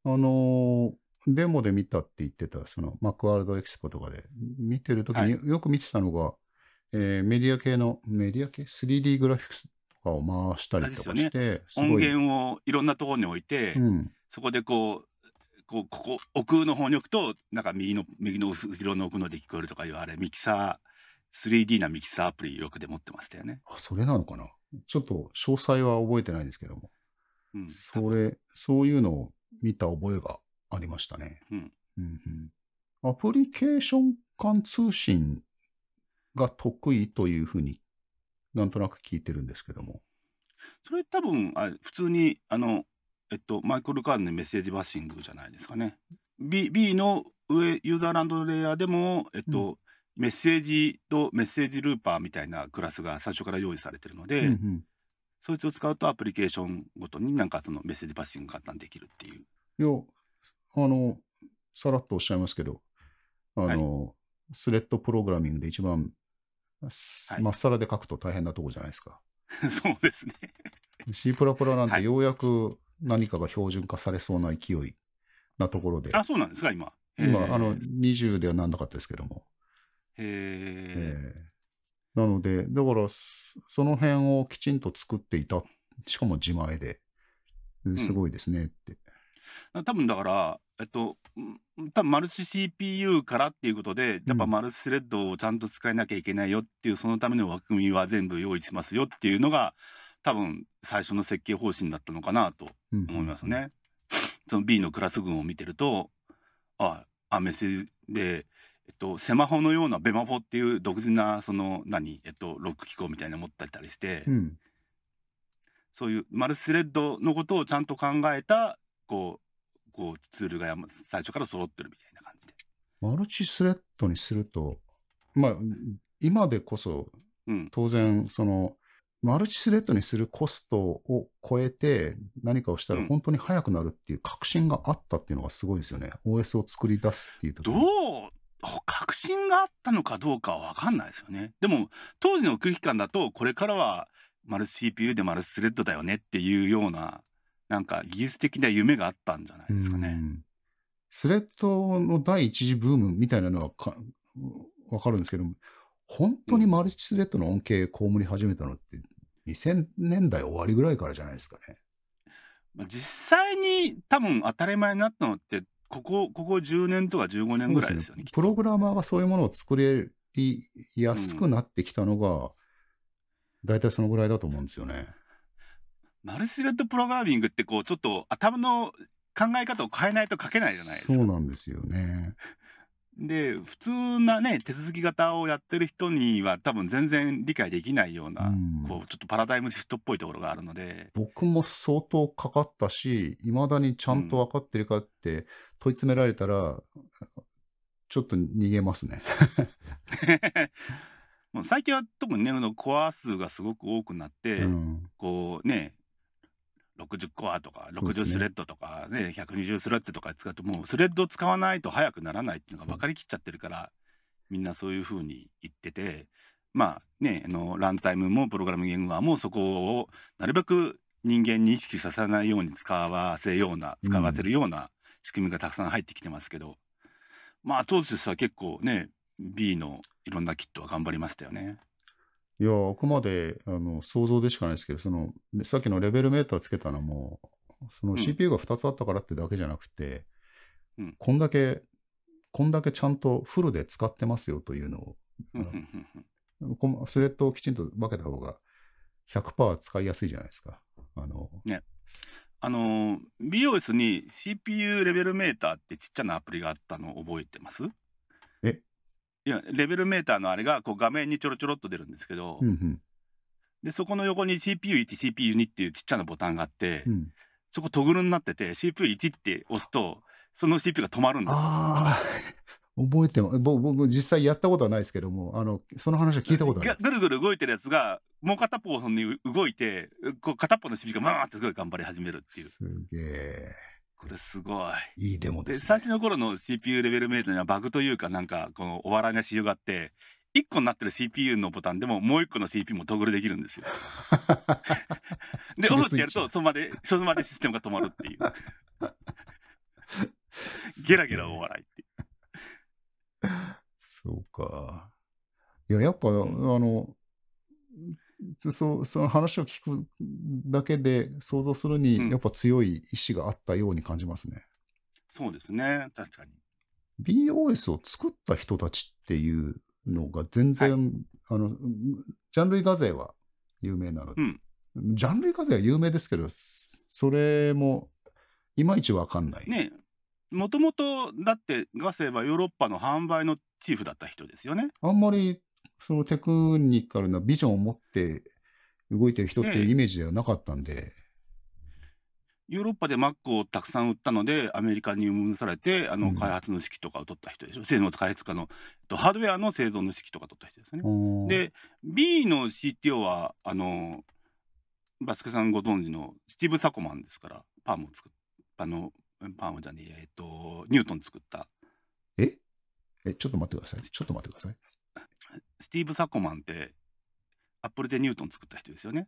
Speaker 1: あの、デモで見たって言ってた、その、マクワールドエキスポとかで見てるときによく見てたのが、えーメディア系の、メディア系 ?3D グラフィックスとかを回したりとかして、す
Speaker 2: 音。源をいろんなところに置いて、
Speaker 1: うん。
Speaker 2: そこでこう、こうここ奥の方に置くと、なんか右の右の後ろの奥ので聞こえるとかいうあれ、ミキサー、3D なミキサーアプリよくで持ってましたよね。
Speaker 1: あ、それなのかな？ちょっと詳細は覚えてないんですけども。
Speaker 2: うん、
Speaker 1: それ、そういうのを見た覚えがありましたね。
Speaker 2: うん、
Speaker 1: うんうん、アプリケーション間通信が得意というふうになんとなく聞いてるんですけども。
Speaker 2: それ多分あ普通にあの、えっと、マイクル・カードのメッセージバッシングじゃないですかね。B, B の上、ユーザーランドレイヤーでも、えっと、メッセージとメッセージルーパーみたいなクラスが最初から用意されてるので、
Speaker 1: うんうん
Speaker 2: そいつを使うとアプリケーションごとになんかそのメッセージバッシングが簡単にできるっていう。
Speaker 1: いや、あの、さらっとおっしゃいますけど、あの、スレッドプログラミングで一番、
Speaker 2: はい
Speaker 1: まっさらで書くと大変なとこじゃないですか。
Speaker 2: そうですね。
Speaker 1: C++ なん
Speaker 2: はい
Speaker 1: てようやく何かが標準化されそうな勢いなところで、
Speaker 2: あ、そうなんですか、今。
Speaker 1: 今、あの、20ではなんなかったですけども。
Speaker 2: へえ。
Speaker 1: ええなので、だから、そその辺をきちんと作っていた。しかも自前で。すごいですねって。
Speaker 2: 多分だから、えっと、ん多分マルチ CPU からっていうことで、やっぱ
Speaker 1: うん
Speaker 2: マルチスレッドをちゃんと使えなきゃいけないよっていう、そのための枠組みは全部用意しますよっていうのが、多分最初の設計方針だったのかなと
Speaker 1: うん
Speaker 2: 思います。ね。その B のクラス群を見てると、あ、アメスで、えっと、セマホのようなベマフォっていう独自な、その、何、えっと、ロック機構みたいなの持ってたりして、
Speaker 1: うん。
Speaker 2: そういうマルチスレッドのことをちゃんと考えた、こう、こうツールが最初から揃ってるみたいな感じで。
Speaker 1: マルチスレッドにすると、まあ、今でこそ
Speaker 2: うん。
Speaker 1: 当然、その、マルチスレッドにするコストを超えて何かをしたら
Speaker 2: うん
Speaker 1: 本当に速くなるっていう確信があったっていうのがすごいですよね。OS を作り出すっていう時
Speaker 2: どう
Speaker 1: に。
Speaker 2: 確信があったのかどうかは分かんないですよね。でも、当時の空気感だと、これからはマルチ CPU でマルチスレッドだよねっていうような、なんか技術的な夢があったんじゃないですかね。
Speaker 1: うんスレッドの第一次ブームみたいなのはかわかるんですけど、本当にマルチスレッドの恩恵被り始めたのって2000年代終わりぐらいからじゃないですかね。
Speaker 2: まあ実際に多分当たり前になったのって、ここ、ここ10年とか15年ぐらいですよね。きっと
Speaker 1: プログラマーがそういうものを作りやすくなってきたのが、大体そのぐらいだと思うんですよね。
Speaker 2: マルチスレッドプログラミングってこうちょっと頭の考え方を変えないと書けないじゃないですか。
Speaker 1: そうなんですよね。
Speaker 2: で普通なね手続き型をやってる人には多分全然理解できないような、
Speaker 1: うん
Speaker 2: こうちょっとパラダイムシフトっぽいところがあるので、
Speaker 1: 僕も相当かかったし、いまだにちゃんと分かってるかって問い詰められたら、ちょっと逃げますね。
Speaker 2: もう最近は特にねコア数がすごく多くなって、
Speaker 1: うん
Speaker 2: こうね60コアとか60
Speaker 1: そうですね
Speaker 2: スレッドとかね120スレッドとか使うともうスレッドを使わないと速くならないっていうのが分かりきっちゃってるからみんなそういうふうに言っててまあねあのランタイムもプログラミング言語はもうそこをなるべく人間に意識させないように使わせような
Speaker 1: うん
Speaker 2: 使わせるような仕組みがたくさん入ってきてますけど、まあ当時としては結構ね B のいろんなキットは頑張りましたよね。
Speaker 1: いや、あくまであの想像でしかないですけど、そのさっきのレベルメーターつけたのも、その
Speaker 2: うん。
Speaker 1: CPU が2つあったからってだけじゃなくて、
Speaker 2: うん。
Speaker 1: こんだけ、こんだけちゃんとフルで使ってますよというのを、のスレッドをきちんと分けた方が100%使いやすいじゃないですか。あの
Speaker 2: あのー BOS に CPU レベルメーターってちっちゃなアプリがあったの覚えてます？
Speaker 1: え
Speaker 2: いや、レベルメーターのあれがこう画面にちょろちょろっと出るんですけど、
Speaker 1: うんうん
Speaker 2: でそこの横に CPU1、CPU2 っていうちっちゃなボタンがあって、
Speaker 1: うん、
Speaker 2: そこトグルになってて、CPU1 って押すと、その CPU が止まるんですよ。
Speaker 1: ああ、覚えても、ぼ僕、実際やったことはないですけども、あのその話は聞いたことあります
Speaker 2: ぐ。るぐる動いてるやつが、もう片方に動いて、こう片方の CPU がバーンってすごい頑張り始めるっていう。
Speaker 1: すげえ。
Speaker 2: これすごい。
Speaker 1: いいデモで
Speaker 2: です
Speaker 1: ね。
Speaker 2: 最初の頃の CPU レベルメーターにはバグというかなんかこのお笑いな仕様があって1個になってる CPU のボタンでももう1個の CPU もトグルできるんですよ。で
Speaker 1: キ
Speaker 2: オフってやるとその場でその場でシステムが止まるっていうゲラゲラお笑いっていう。
Speaker 1: そうか。いや、やっぱ、あの、そうその話を聞くだけで想像するに、
Speaker 2: うん
Speaker 1: やっぱ強い意志があったように感じますね。
Speaker 2: そうですね確かに。
Speaker 1: BOS を作った人たちっていうのが全然、あの、ジャンルイガゼは有名なので、
Speaker 2: うん
Speaker 1: ジャンルイガゼは有名ですけど、それもいまいちわかんない。
Speaker 2: ねもともとだってガセはヨーロッパの販売のチーフだった人ですよね。
Speaker 1: あんまりそのテクニカルなビジョンを持って動いてる人っていうイメージではなかったんで、
Speaker 2: ヨーロッパで Mac をたくさん売ったので、アメリカに輸入されて、あ
Speaker 1: うん。
Speaker 2: の開発の指揮とかを取った人でしょ、製造開発家の、えっとハードウェアの製造の指揮とか取った人ですね。
Speaker 1: うん
Speaker 2: で、B の CTO は、あのバスケさんご存知のスティーブ・サコマンですから、パームを作っあの、パームじゃねえや、えっと、ニュートン作った、
Speaker 1: え？え、ちょっと待ってください。ちょっと待ってください。
Speaker 2: スティーブ・サコマンって、アップルでニュートン作った人ですよね。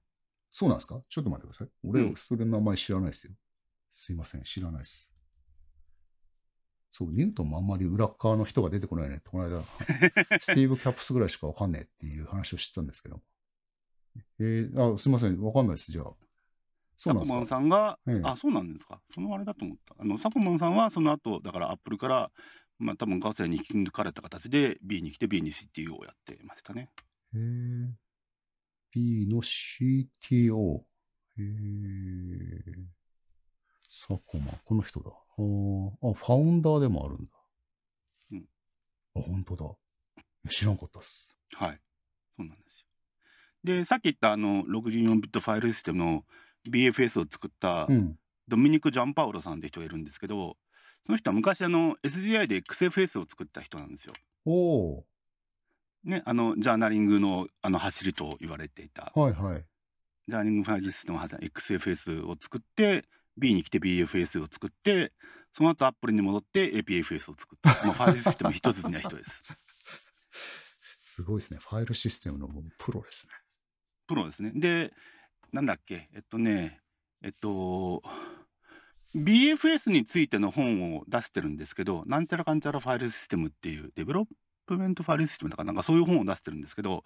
Speaker 1: そうなんですか？ちょっと待ってください。俺、
Speaker 2: うん
Speaker 1: それの名前知らないですよ。すいません、知らないです。そう、ニュートンもあんまり裏っ側の人が出てこないねって、この間、スティーブ・キャップスぐらいしかわかんねえっていう話を知ったんですけど。えーあ、すいません、わかんないです、じゃあ。そうなんですか？
Speaker 2: サコマンさんが、
Speaker 1: ええ
Speaker 2: あ、そうなんですか。そのあれだと思った。あの、サコマンさんはその後、だからアップルから、まあ多分ガセに引き抜かれた形で B に来て B に CTO をやってましたね。
Speaker 1: へえ。B の CTO。へえ。サコマン、この人だ。はあ、あ、ファウンダーでもあるんだ。
Speaker 2: うん。
Speaker 1: あ、本当だ。知らんかったっす。
Speaker 2: はい。そうなんですよ。で、さっき言ったあの、64ビットファイルシステムの BFS を作った
Speaker 1: うん。
Speaker 2: ドミニク・ジャンパウロさんって人がいるんですけど、その人は昔あの SDI で XFS を作った人なんですよ。
Speaker 1: おお
Speaker 2: ね、あの、ジャーナリングのあの走りと言われていた、
Speaker 1: はいはい。
Speaker 2: ジャーナリングファイルシステムを XFS を作って、 Be に来て BFS を作って、その後 Apple に戻って APFS を作った。まあ、ファイルシステム一つな人です。
Speaker 1: すごいですね。ファイルシステムのプロですね。
Speaker 2: プロですね。で、なんだっけ、えっとね、えっと、BFS についての本を出してるんですけど、なんちゃらかんちゃらファイルシステムっていう、デベロップメントファイルシステムだから、なんかそういう本を出してるんですけど、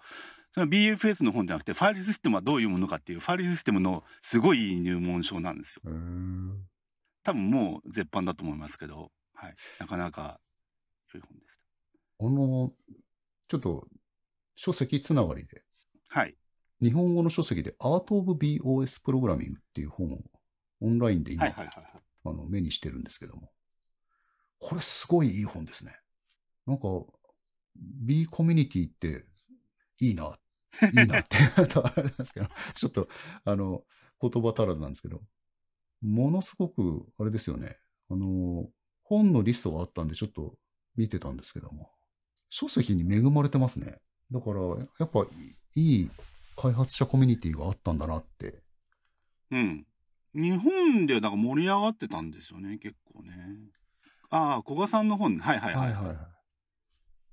Speaker 2: それは BFS の本じゃなくて、ファイルシステムはどういうものかっていう、ファイルシステムのすごい入門書なんですよ。多分もう絶版だと思いますけど、はい、なかなか良い本でし
Speaker 1: あの、ちょっと書籍つながりで、
Speaker 2: た。はい。
Speaker 1: 日本語の書籍で Art of BOS Programming っていう本をオンラインで今、
Speaker 2: はいはいはいはい。
Speaker 1: あの目にしてるんですけども、これすごいいい本ですね。なんか、B コミュニティっていいな、いいなって、あれなんですけど、ちょっと、あの、言葉足らずなんですけど、ものすごく、あれですよね、あの、本のリストがあったんで、ちょっと見てたんですけども、書籍に恵まれてますね。だから、やっぱいい開発者コミュニティがあったんだなって。
Speaker 2: うん。日本でなんか盛り上がってたんですよね、結構ね。ああ、古賀さんの本ね。はいはいはい。
Speaker 1: はい。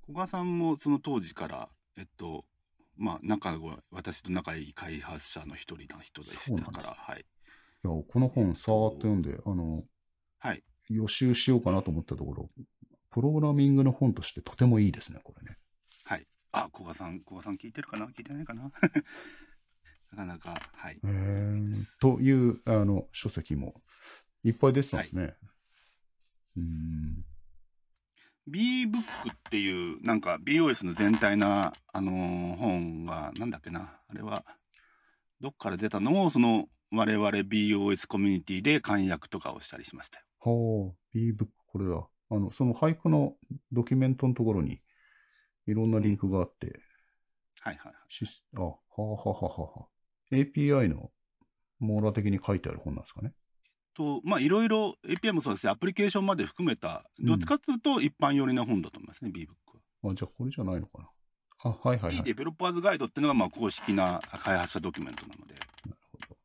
Speaker 2: 古賀さんもその当時から、えっと、まあ、仲が、私と仲いい開発者の一人な人でしたから、はい。
Speaker 1: いや、この本、さーっと読んで、あの、
Speaker 2: はい。
Speaker 1: 予習しようかなと思ったところ、プログラミングの本としてとてもいいですね、これね。
Speaker 2: はい。あ、古賀さん、古賀さん聞いてるかな？聞いてないかな？なかなか、はい。
Speaker 1: という、あの、書籍もいっぱい出てたんですね。うーん。
Speaker 2: BBook っていう、なんか BOS の全体な、あのー本が、なんだっけな、あれは、どっから出たのを、その、我々 BOS コミュニティで簡約とかをしたりしましたよ。
Speaker 1: はあ、B-Book、これだ。あの、その俳句のドキュメントのところに、いろんなリンクがあって、
Speaker 2: はいはいはい。
Speaker 1: あ、はあはあはあはあ。API の網羅的に書いてある本なんですかね？
Speaker 2: と、まあ、いろいろ API もそうですし、アプリケーションまで含めた、
Speaker 1: うん
Speaker 2: どっちかっていうと一般寄りな本だと思いますね、BBook は。
Speaker 1: あ、じゃあこれじゃないのかな？あ、はいはいはい。
Speaker 2: B
Speaker 1: な
Speaker 2: デベロッパーズガイドっていうのがまあ公式な開発者ドキュメントなので、
Speaker 1: るほど。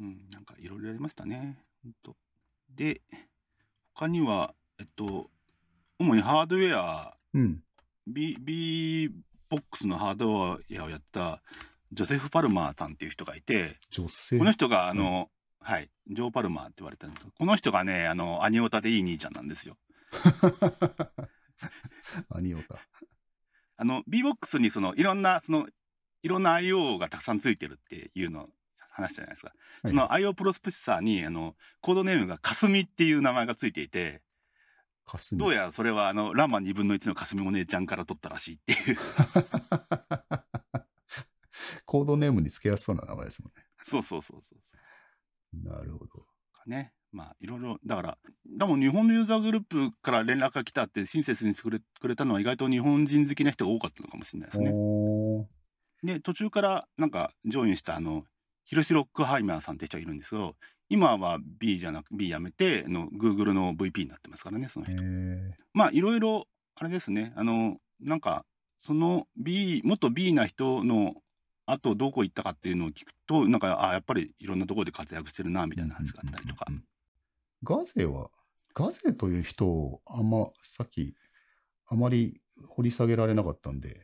Speaker 2: うん、なんかいろいろやりましたね。で、他には、えっと、主にハードウェア、
Speaker 1: うん。
Speaker 2: B、B ボックスのハードウェアをやったジョセフ・パルマーさんっていう人がいて、
Speaker 1: 女性？
Speaker 2: この人が、あの、はい、ジョー・パルマーって言われてるんですけど、この人がね、あの、アニオタでいい兄ちゃんなんですよ。
Speaker 1: アニオタ。
Speaker 2: あの、B-BOX にその、いろんな、その、いろんな IO がたくさんついてるっていうのを話じゃないですか。
Speaker 1: はい
Speaker 2: その IO プロセッサーに、あの、コードネームがかすみっていう名前がついていて、
Speaker 1: かすみ。
Speaker 2: どうやらそれは、あの、ランマ2分の1のかすみお姉ちゃんから取ったらしいっていう。
Speaker 1: コードネームに付けやすそうな名前ですもんね。
Speaker 2: そうそうそうそう。
Speaker 1: なるほど。
Speaker 2: かね。まあ、いろいろ、だから、でも日本のユーザーグループから連絡が来たって、親切にしてくれくれたのは意外と日本人好きな人が多かったのかもしれないですね。で、途中からなんかジョインしたあの、ヒロシ・ロックハイマーさんって人がいるんですけど、今は B じゃなく B やめて、あの Google の VP になってますからね、その
Speaker 1: へ
Speaker 2: 人。
Speaker 1: え。
Speaker 2: まあ、いろいろ、あれですね、あの、なんか、その B、元 B な人の後どこ行ったかっていうのを聞くと、なんか、あやっぱりいろんなところで活躍してるな、みたいな話があったりとか
Speaker 1: うん。うんうんうんガゼは、ガゼという人をあんま、さっき、あまり掘り下げられなかったんで、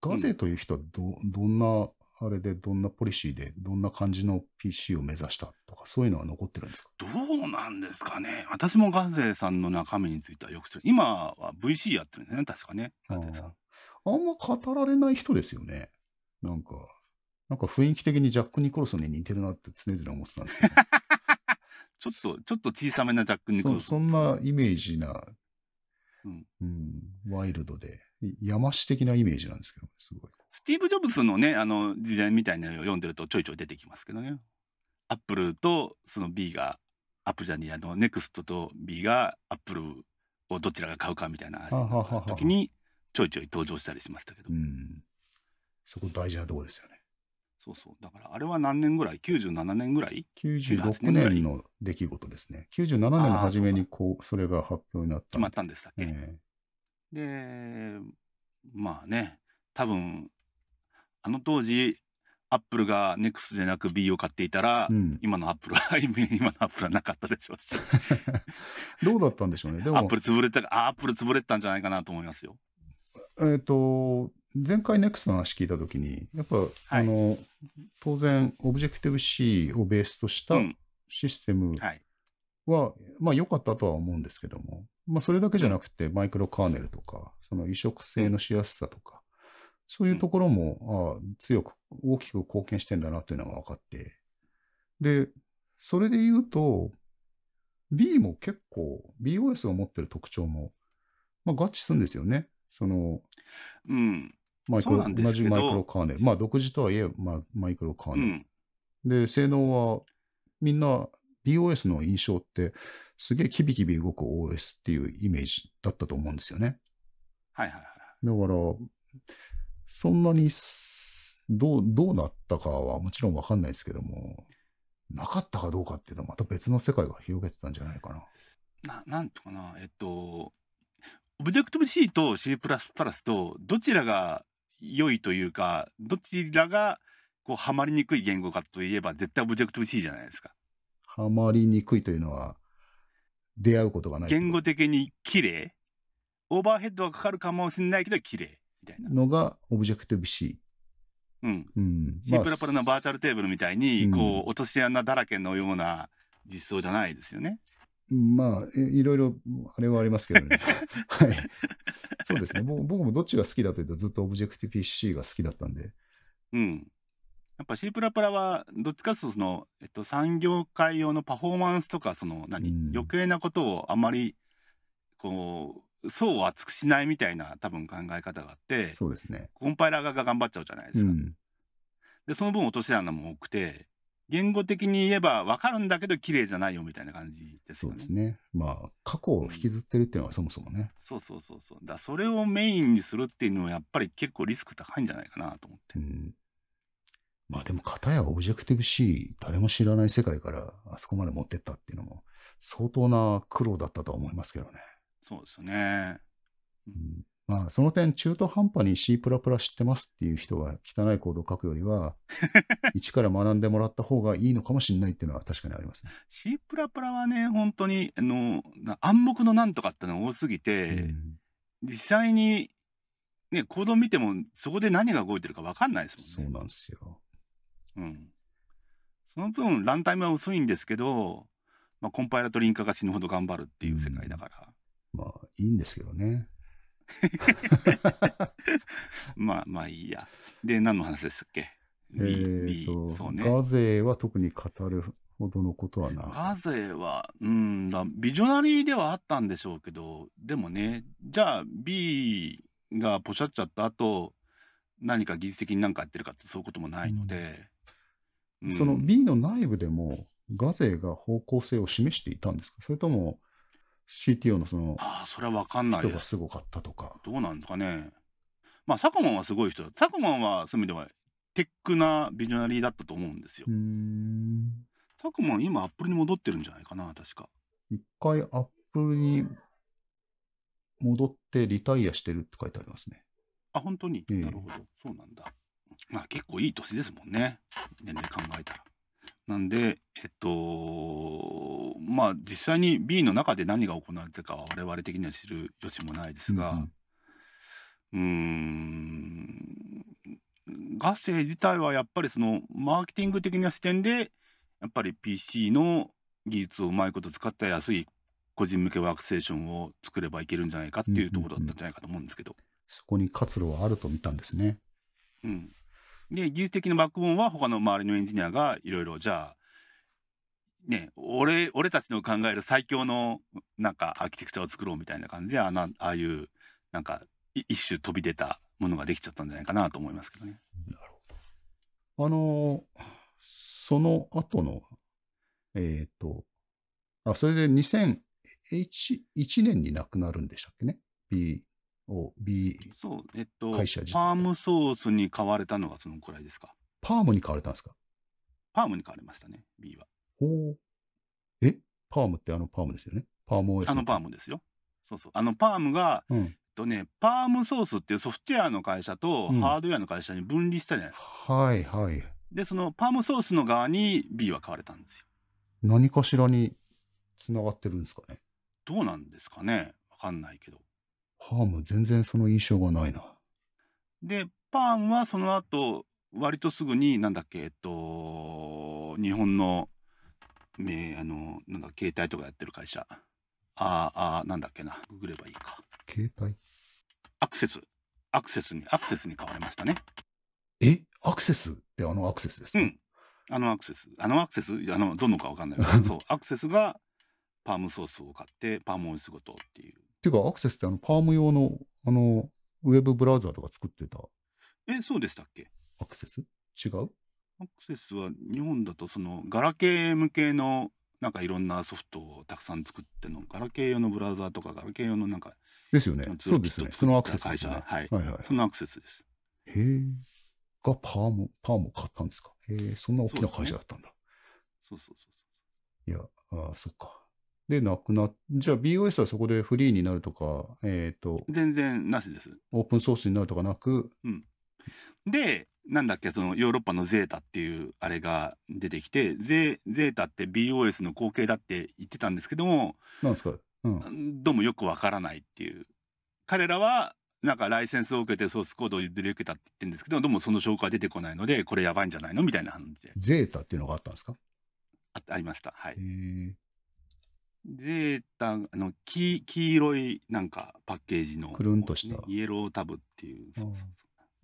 Speaker 1: ガゼという人はど,、どんな、あれで、どんなポリシーで、どんな感じの PC を目指したとか、そういうのは残ってるんですか？
Speaker 2: どうなんですかね。私もガゼさんの中身についてはよく知る。今は VC やってるんですね、確かね。ガゼさん。
Speaker 1: あんま語られない人ですよね。なんか、なんか雰囲気的にジャック・ニコルソンに似てるなって常々思ってたんですけど、
Speaker 2: ちょっと、ちょっと小さめなジャック・ニコルソン。
Speaker 1: そそんなイメージな、
Speaker 2: うん
Speaker 1: うんワイルドで、山師的なイメージなんですけど、すごい。
Speaker 2: スティーブ・ジョブズのね、あの、自伝みたいなのを読んでるとちょいちょい出てきますけどね。アップルとその Be が、アップルじゃねえあの、ネクストと B がアップルをどちらが買うかみたいな時に、ちょいちょい登場したりしましたけど。
Speaker 1: うん。そこ大事なとこですよね。
Speaker 2: そうそう。だから、あれは何年ぐらい ?97 年ぐらい
Speaker 1: ？96年の出来事ですね。97年の初めにこう、それが発表になった
Speaker 2: 決まったんでしたっけ、
Speaker 1: え
Speaker 2: で、まあね、多分あの当時、アップルが NEXT じゃなく B を買っていたら、
Speaker 1: えうん。
Speaker 2: 今のアップルは、今のアップルはなかったでしょうし、
Speaker 1: どうだったんでしょうね。でも
Speaker 2: アップ、ル潰れた、あアップル潰れてたんじゃないかなと思いますよ。
Speaker 1: えっ、と、前回 NEXT の話聞いたときに、やっぱ、あの、当然、Objective-C をベースとした
Speaker 2: うん、
Speaker 1: システム
Speaker 2: はい。
Speaker 1: は、まあ良かったとは思うんですけども、まあそれだけじゃなくて、マイクロカーネルとか、その移植性のしやすさとか、そういうところも、ああ強く、大きく貢献してんだなというのが分かって、で、それで言うと、B も結構、BOS が持ってる特徴も、まあ合致するんですよね。その、
Speaker 2: うん。
Speaker 1: マイクロ、同じマイクロカーネル。まあ独自とはいえ、まあマイクロカー
Speaker 2: う
Speaker 1: ネル。
Speaker 2: ん。
Speaker 1: で、性能は、みんな BOS の印象って、すげえキビキビ動く OS っていうイメージだったと思うんですよね。
Speaker 2: はいはいはい。
Speaker 1: だから、そんなにす、どう、どうなったかはもちろんわかんないですけども、なかったかどうかっていうのはまた別の世界が広げてたんじゃないかな。
Speaker 2: ななんていうかな、えっと、Objective-C と C++ とどちらが良いというか、どちらがこうハマりにくい言語かといえば、絶対 Objective-C じゃないですか。
Speaker 1: ハマりにくいというのは、出会うことがない
Speaker 2: 言語的に綺麗オーバーヘッドがかかるかもしれないけど綺麗みたいな。
Speaker 1: のが Objective-C。
Speaker 2: うん。
Speaker 1: うん。
Speaker 2: C++ のバーチャルテーブルみたいに、
Speaker 1: うん
Speaker 2: こう、落とし穴だらけのような実装じゃないですよね。
Speaker 1: まあ、いいろいろ、あれはありますけどね。はい。そうですね。僕僕もどっちが好きだというと、ずっと Objective-C が好きだったんで。
Speaker 2: うん。やっぱ C++ はどっちかというとその、えっと、産業界用のパフォーマンスとかその何、
Speaker 1: うん
Speaker 2: 余計なことをあまりこう層を厚くしないみたいな多分考え方があって
Speaker 1: そうですね。
Speaker 2: コンパイラー側が頑張っちゃうじゃないで
Speaker 1: う
Speaker 2: すか。
Speaker 1: ん。
Speaker 2: でその分落とし穴も多くて言語的に言えば分かるんだけど綺麗じゃないよみたいな感じです
Speaker 1: そ
Speaker 2: よね。
Speaker 1: うですね。まあ、過去を引きずってるっていうのはそもそもね。
Speaker 2: そうそうそうそうだそれをメインにするっていうのはやっぱり結構リスク高いんじゃないかなと思って
Speaker 1: う。ん。まあでも、片や Objective-C、誰も知らない世界からあそこまで持ってったっていうのも、相当な苦労だったとは思いますけどね。
Speaker 2: そうですよね。
Speaker 1: うんまあ、その点、中途半端に C++ 知ってますっていう人が汚いコードを書くよりは、一から学んでもらった方がいいのかもしれないっていうのは確かにありますね。
Speaker 2: C プラプラはね、本当に、あの、な暗黙のなんとかってのが多すぎて、
Speaker 1: うん
Speaker 2: 実際に、ね、コード見ても、そこで何が動いてるか分かんないですもんね。
Speaker 1: そうなんですよ。
Speaker 2: うん。その分、ランタイムは薄いんですけど、まあ、コンパイラとリンカが死ぬほど頑張るっていう世界だから、
Speaker 1: まあ、いいんですけどね。
Speaker 2: まあまあいいや。で、何の話でしたっけ？
Speaker 1: えーと、
Speaker 2: そうね。
Speaker 1: ガゼは特に語るほどのことはな。
Speaker 2: ガゼは、うんだ、ビジョナリーではあったんでしょうけど、でもね、じゃあ B がポシャっちゃった後、何か技術的に何かやってるかってそういうこともないので、うん
Speaker 1: その B の内部でも、ガゼが方向性を示していたんですか？それとも、CTO のその
Speaker 2: ああ、それは分かんない
Speaker 1: 人。がすごかったとか。
Speaker 2: どうなんですかね。まあ、サコマンはすごい人だ。サコマンはそういう意味では、テックなビジョナリーだったと思うんですよ。サコマン、今、アップルに戻ってるんじゃないかな、確か。
Speaker 1: 一回アップルに戻ってリタイアしてるって書いてありますね。
Speaker 2: あ、本当に、
Speaker 1: ええ
Speaker 2: なるほど。そうなんだ。まあ結構いい年ですもんね。年齢考えたら。なんで、えっと、まあ実際に B の中で何が行われてるかは我々的には知る余地もないですが、
Speaker 1: うん
Speaker 2: ん、ガセ自体はやっぱりそのマーケティング的な視点で、やっぱり PC の技術をうまいこと使った安い個人向けワークステーションを作ればいけるんじゃないかっていうところだったんじゃないかと思うんですけど。
Speaker 1: そこに活路はあると見たんですね。
Speaker 2: うん、で、技術的なバックボーンは他の周りのエンジニアがいろいろ、じゃあ、ね、俺俺たちの考える最強のなんかアーキテクチャを作ろうみたいな感じで、あのああいうなんか一種飛び出たものができちゃったんじゃないかなと思いますけどね。
Speaker 1: なるほど。あのーその後の、えっ、と、あ、それで2001年に亡くなるんでしたっけね ?B、O、B、
Speaker 2: そう、えっと、
Speaker 1: 会社自体
Speaker 2: パームソースに変われたのがそのくらいですか？
Speaker 1: パームに変われたんですか？
Speaker 2: パームに変わりましたね、B は。
Speaker 1: ほう。え？パームってあのパームですよね？パーム OS
Speaker 2: あのパームですよ。そうそう。あのパームが、
Speaker 1: うん。
Speaker 2: えっとね、パームソースっていうソフトウェアの会社と
Speaker 1: うん
Speaker 2: ハードウェアの会社に分離したじゃないですか。
Speaker 1: はいはい。
Speaker 2: で、そのパームソースの側に B は買われたんですよ。
Speaker 1: 何かしらに繋がってるんですかね？
Speaker 2: どうなんですかね？わかんないけど。
Speaker 1: パーム全然その印象がないな。
Speaker 2: で、パームはその後、割とすぐに、なんだっけ、えっと、日本の、ね、あの、なんだ、携帯とかやってる会社。あーあー、なんだっけな。ググればいいか。
Speaker 1: 携帯？
Speaker 2: アクセス。アクセスに、アクセスに変わりましたね。
Speaker 1: え？アクセスってあのアクセスですか、
Speaker 2: うん。あのアクセス。あのアクセス、あの、どのかわかんないけど、そう、アクセスがパームソースを買って、パームオイスごとっていう。
Speaker 1: っていうか、アクセスってあのパーム用のあのウェブブラウザーとか作ってた
Speaker 2: え、そうでしたっけ？
Speaker 1: アクセス？違う？
Speaker 2: アクセスは日本だとそのガラケー向けのなんかいろんなソフトをたくさん作ってのガラケー用のブラウザーとかガラケー用のなんか
Speaker 1: ですよね。そうですね。そのアクセスですよね。
Speaker 2: はい、
Speaker 1: はいはい
Speaker 2: そのアクセスです。
Speaker 1: へえ。がパーム、パームを買ったんですか？へえ、そんな大きな会社だったんだ。
Speaker 2: そうそうそう
Speaker 1: いや、ああ、そっか。で、なくなっ、じゃあ BOS はそこでフリーになるとか、えっ、と
Speaker 2: そう。、全然なしです。
Speaker 1: オープンソースになるとかなく、
Speaker 2: で、なんだっけ、そのヨーロッパのゼータっていうあれが出てきて、ゼゼータって BOS の後継だって言ってたんですけども、
Speaker 1: なんですか？うん。
Speaker 2: どうもよくわからないっていう。彼らは、なんかライセンスを受けてソースコードを譲り受けたって言ってるんですけど、どうもその証拠が出てこないので、これやばいんじゃないの？みたいな話で
Speaker 1: ゼータっていうのがあったんですか？
Speaker 2: あありました。はい。ゼータ、あの、黄黄色いなんかパッケージの、
Speaker 1: くるんとした
Speaker 2: ねイエロータブっていう。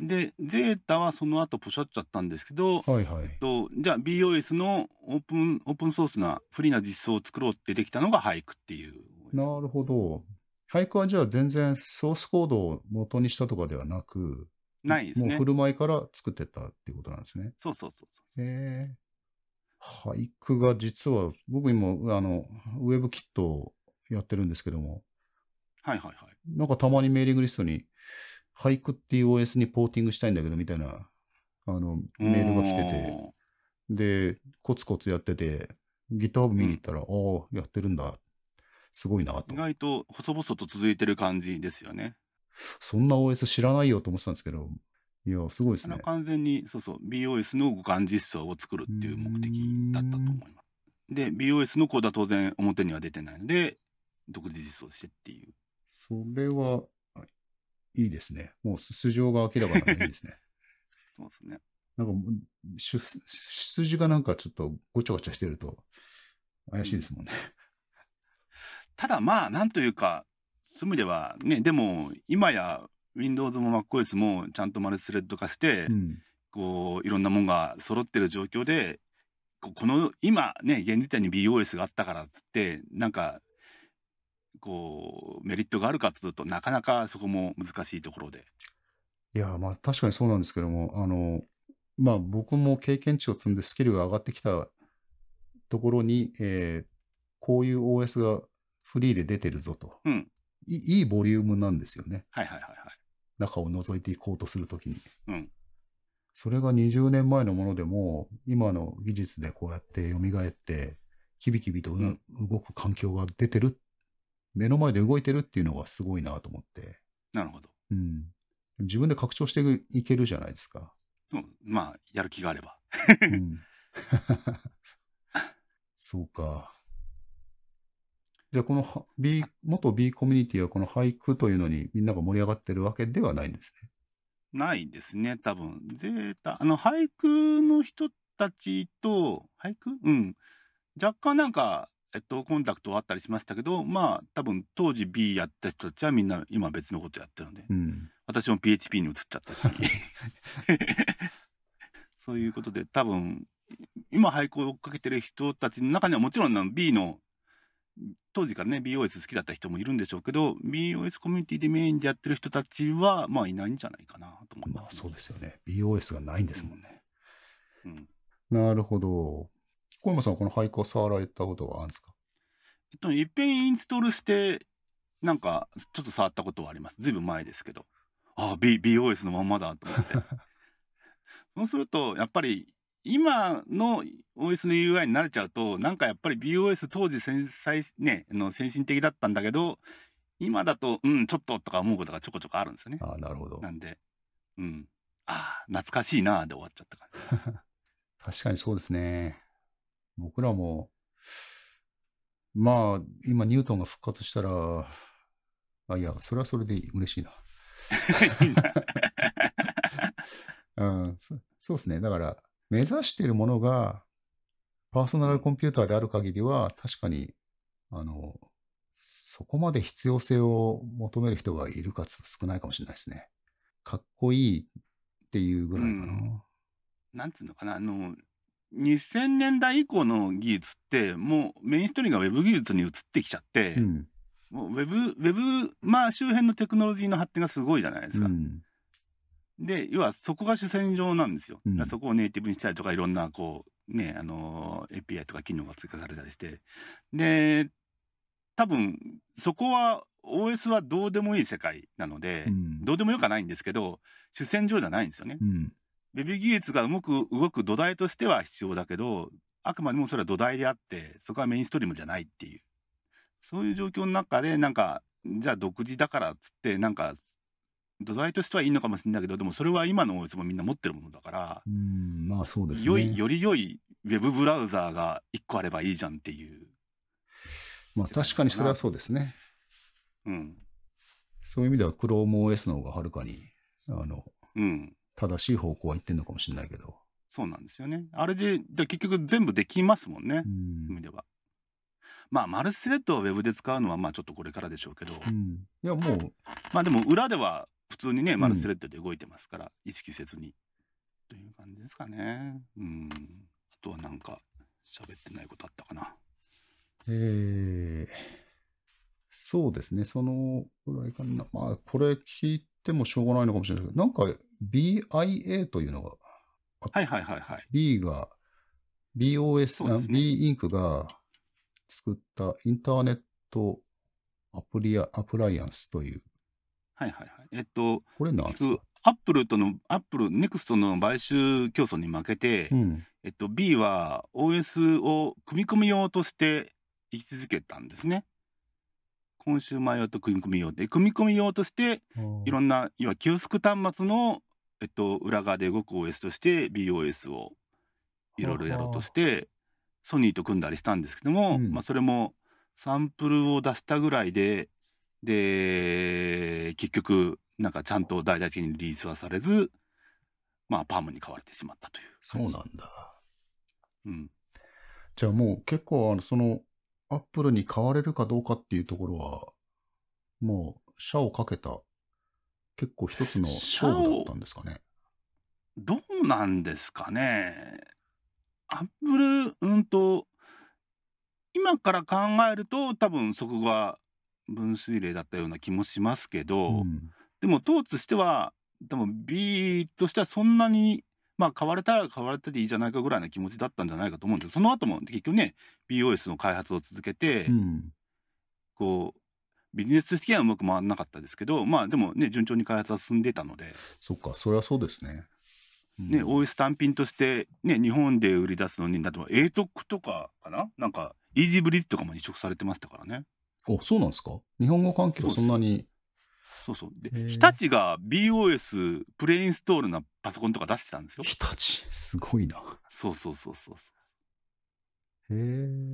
Speaker 2: で、ゼータはその後ポシャっちゃったんですけど、
Speaker 1: はいはい。
Speaker 2: とじゃあ BOS のオープンオープンソースなフリーな実装を作ろうってできたのが俳句っていう。
Speaker 1: なるほど。俳句はじゃあ全然ソースコードを元にしたとかではなく、
Speaker 2: ないですね
Speaker 1: もう振。る舞いから作ってったっていうことなんですね。
Speaker 2: そうそうそうそ
Speaker 1: へえ。俳句が実は、僕今、あの、ウェブキットをやってるんですけども、
Speaker 2: う。はいはいはい。
Speaker 1: なんかたまにメーリングリストに、俳句っていう OS にポーティングしたいんだけど、みたいな、あの、メールが来てて、で、コツコツやってて、GitHub 見に行ったら、ああ、やってるんだ。すごいなと
Speaker 2: 意。外と細々と続いてる感じですよね。
Speaker 1: そんな OS 知らないよと思ってたんですけど、いや、すごいですね。
Speaker 2: 完全にそうそう BOS の互換実装を作るっていう目的だったと思います。で、BOS のコードは当然表には出てないので、独自実装してっていう。
Speaker 1: それは、あいいですね。もう素性が明らかなんでいいですね。
Speaker 2: そうですね。
Speaker 1: なんかもう、出出筋がなんかちょっとごちゃごちゃしてると、怪しいですもんね。
Speaker 2: ただまあ、なんというか、そういう意味ではね、でも今や Windows も MacOS もちゃんとマルチスレッド化して、
Speaker 1: うん。
Speaker 2: こういろんなものが揃ってる状況でここの今ね現時点に BOS があったからっつってなんかこうメリットがあるかっつうとなかなかそこも難しいところで
Speaker 1: いや、まあ確かにそうなんですけども、あの、まあ僕も経験値を積んでスキルが上がってきたところに、えーこういう OS がフリーで出てるぞと。
Speaker 2: うん
Speaker 1: いいいボリュームなんですよね。
Speaker 2: はいはいはいはい
Speaker 1: 中を覗いていこうとするときに。
Speaker 2: うん
Speaker 1: それが20年前のものでも、今の技術でこうやって蘇って、キビキビとうな動く環境が出てる、目の前で動いてるっていうのがすごいなと思って。
Speaker 2: なるほど
Speaker 1: うん。自分で拡張していけるじゃないですか。
Speaker 2: そうまあやる気があれば
Speaker 1: うん、そうか。じゃあ、このは B、元 B コミュニティはこの俳句というのにみんなが盛り上がってるわけではないんですね。
Speaker 2: ないですね多分。ゼータあの俳句の人たちと俳句？うん。若干なんかえっと、コンタクトはあったりしましたけど、まあ、多分当時 B やった人たちはみんな今別のことやってるので、
Speaker 1: うん。
Speaker 2: 私も PHP に移っちゃったし、そういうことで、多分今、俳句を追っかけてる人たちの中には、もちろん B の、当時からね、BOS 好きだった人もいるんでしょうけど、BOS コミュニティでメインでやってる人たちは、まあ、いないんじゃないかなと思い
Speaker 1: まあ
Speaker 2: ます、
Speaker 1: そうですよね。BOS がないんですもんね。
Speaker 2: うん。
Speaker 1: なるほど。小山さんはこの俳句を触られたことはあるんですか？
Speaker 2: えっと、いっぺんインストールして、なんか、ちょっと触ったことはあります。ずいぶん前ですけど。ああ、B、BOS のまんまだと思って。そうすると、やっぱり、今の OS の UI に慣れちゃうと、なんかやっぱり BOS 当時繊細、ね、あの先進的だったんだけど、今だと、うん、ちょっととか思うことがちょこちょこあるんですよね。
Speaker 1: ああ、なるほど。
Speaker 2: なんで、うん。ああ、懐かしいなあで終わっちゃった感じ。
Speaker 1: 確かにそうですね。僕らも、まあ、今、ニュートンが復活したら、あ、いや、それはそれで嬉し いな。うん、そそうですね。だから、目指しているものが、パーソナルコンピューターである限りは、確かに、あの、そこまで必要性を求める人がいるかつ少ないかもしれないですね。かっこいいっていうぐらいかな。
Speaker 2: うんなんつうのかな、あの、2000年代以降の技術って、もうメインストリームがウェブ技術に移ってきちゃって、
Speaker 1: うん。
Speaker 2: もうウェブ、ウェブ、まあ周辺のテクノロジーの発展がすごいじゃないですか。
Speaker 1: うん。
Speaker 2: で、要はそこが主戦場なんですよ。
Speaker 1: うん
Speaker 2: そこをネイティブにしたりとか、いろんなこう、ね、あの、API とか機能が追加されたりして。で、多分そこは OS はどうでもいい世界なので、
Speaker 1: うん
Speaker 2: どうでもよくはないんですけど、主戦場じゃないんですよね。
Speaker 1: うん。
Speaker 2: ウェブ技術が動く動く土台としては必要だけど、あくまでもそれは土台であって、そこはメインストリームじゃないっていう、そういう状況の中で、なんか、じゃあ独自だからっつって、なんか、土台としてはいいのかもしれないけど、でもそれは今の OS もみんな持ってるものだから、
Speaker 1: うん、まあそうですね。
Speaker 2: 良い、より良いウェブブラウザーが1個あればいいじゃんっていう。
Speaker 1: まあ確かにそれはそうですね。
Speaker 2: うん。
Speaker 1: そういう意味では ChromeOS の方がはるかに、あの、
Speaker 2: うん。
Speaker 1: 正しい方向は行ってんのかもしれないけど。
Speaker 2: そうなんですよね。あれで、で結局全部できますもんね
Speaker 1: う。
Speaker 2: ん意味では。まあ、マルチスレッドをウェブで使うのは、まあちょっとこれからでしょうけど、
Speaker 1: うん。いや、もう、
Speaker 2: まあでも裏では普通にね、
Speaker 1: ん
Speaker 2: マルチスレッドで動いてますから、意識せずに。という感じですかね。うん。あとはなんか、喋ってないことあったかな。
Speaker 1: えー、そうですね。そのぐらいかな。まあ、これ聞いてもしょうがないのかもしれないけど、なんか BeIA というのが、
Speaker 2: はいはいはいはい。
Speaker 1: B が、BOS、
Speaker 2: ね
Speaker 1: B インクが作ったインターネットアプリア、アプライアンスという、
Speaker 2: はいはいはい。えっと、
Speaker 1: これなんですか？
Speaker 2: アップルとの、アップル、ネクストの買収競争に負けて、
Speaker 1: うん。
Speaker 2: えっと、B は OS を組み込み用として位置づけたんですね。コンシューマー用と組み込み用で、組み込み用として、いろんな、要はキオスク端末の、えっと、裏側で動く OS として BOS をいろいろやろうとして、ソニーと組んだりしたんですけども、
Speaker 1: うん
Speaker 2: まあ、それもサンプルを出したぐらいで、で、結局、なんかちゃんと大々的にリリースはされず、まあ、パームに買われてしまったという。
Speaker 1: そうなんだ。
Speaker 2: うん。
Speaker 1: じゃあもう結構、あの、その、アップルに買われるかどうかっていうところは、もう、社をかけた、結構一つの勝負だったんですかね。
Speaker 2: どうなんですかね。アップル、うんと、今から考えると、多分そこが分水嶺だったような気もしますけど、
Speaker 1: うん。
Speaker 2: でも党としては、多分 B としてはそんなに、まあ、買われたら買われたでいいじゃないかぐらいの気持ちだったんじゃないかと思うんですけど、その後も結局ね、BOS の開発を続けて、
Speaker 1: うん。
Speaker 2: こう、ビジネス的にはうまく回らなかったですけど、まあでもね、順調に開発は進んでたので、
Speaker 1: そっか、それはそうですね。うん
Speaker 2: ね、OS 単品として、ね、日本で売り出すのに、だって ATOC とかかな？なんか、イージーブリッジとかも移植されてましたからね。
Speaker 1: お、そうなんですか？日本語環境そんなに。
Speaker 2: そうそう。で、日立が BOS プレインストールなパソコンとか出してたんですよ。
Speaker 1: 日立、すごいな。
Speaker 2: そうそうそうそう。
Speaker 1: へ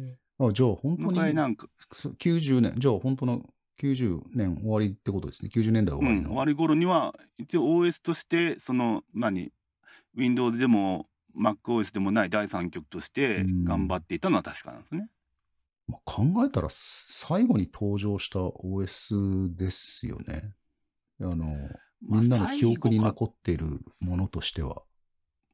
Speaker 1: え。あ、じゃあ本当に
Speaker 2: なんか、
Speaker 1: そう90年、じゃあ本当の90年終わりってことですね。90年代終わり
Speaker 2: うん、
Speaker 1: の。
Speaker 2: 終わり頃には、一応 OS として、その、何、Windows でも MacOS でもない第三極として
Speaker 1: うん
Speaker 2: 頑張っていたのは確かなんですね。
Speaker 1: まあ、考えたら最後に登場した OS ですよね。あの、みんなの記憶に
Speaker 2: まあ
Speaker 1: 残っているものとしては。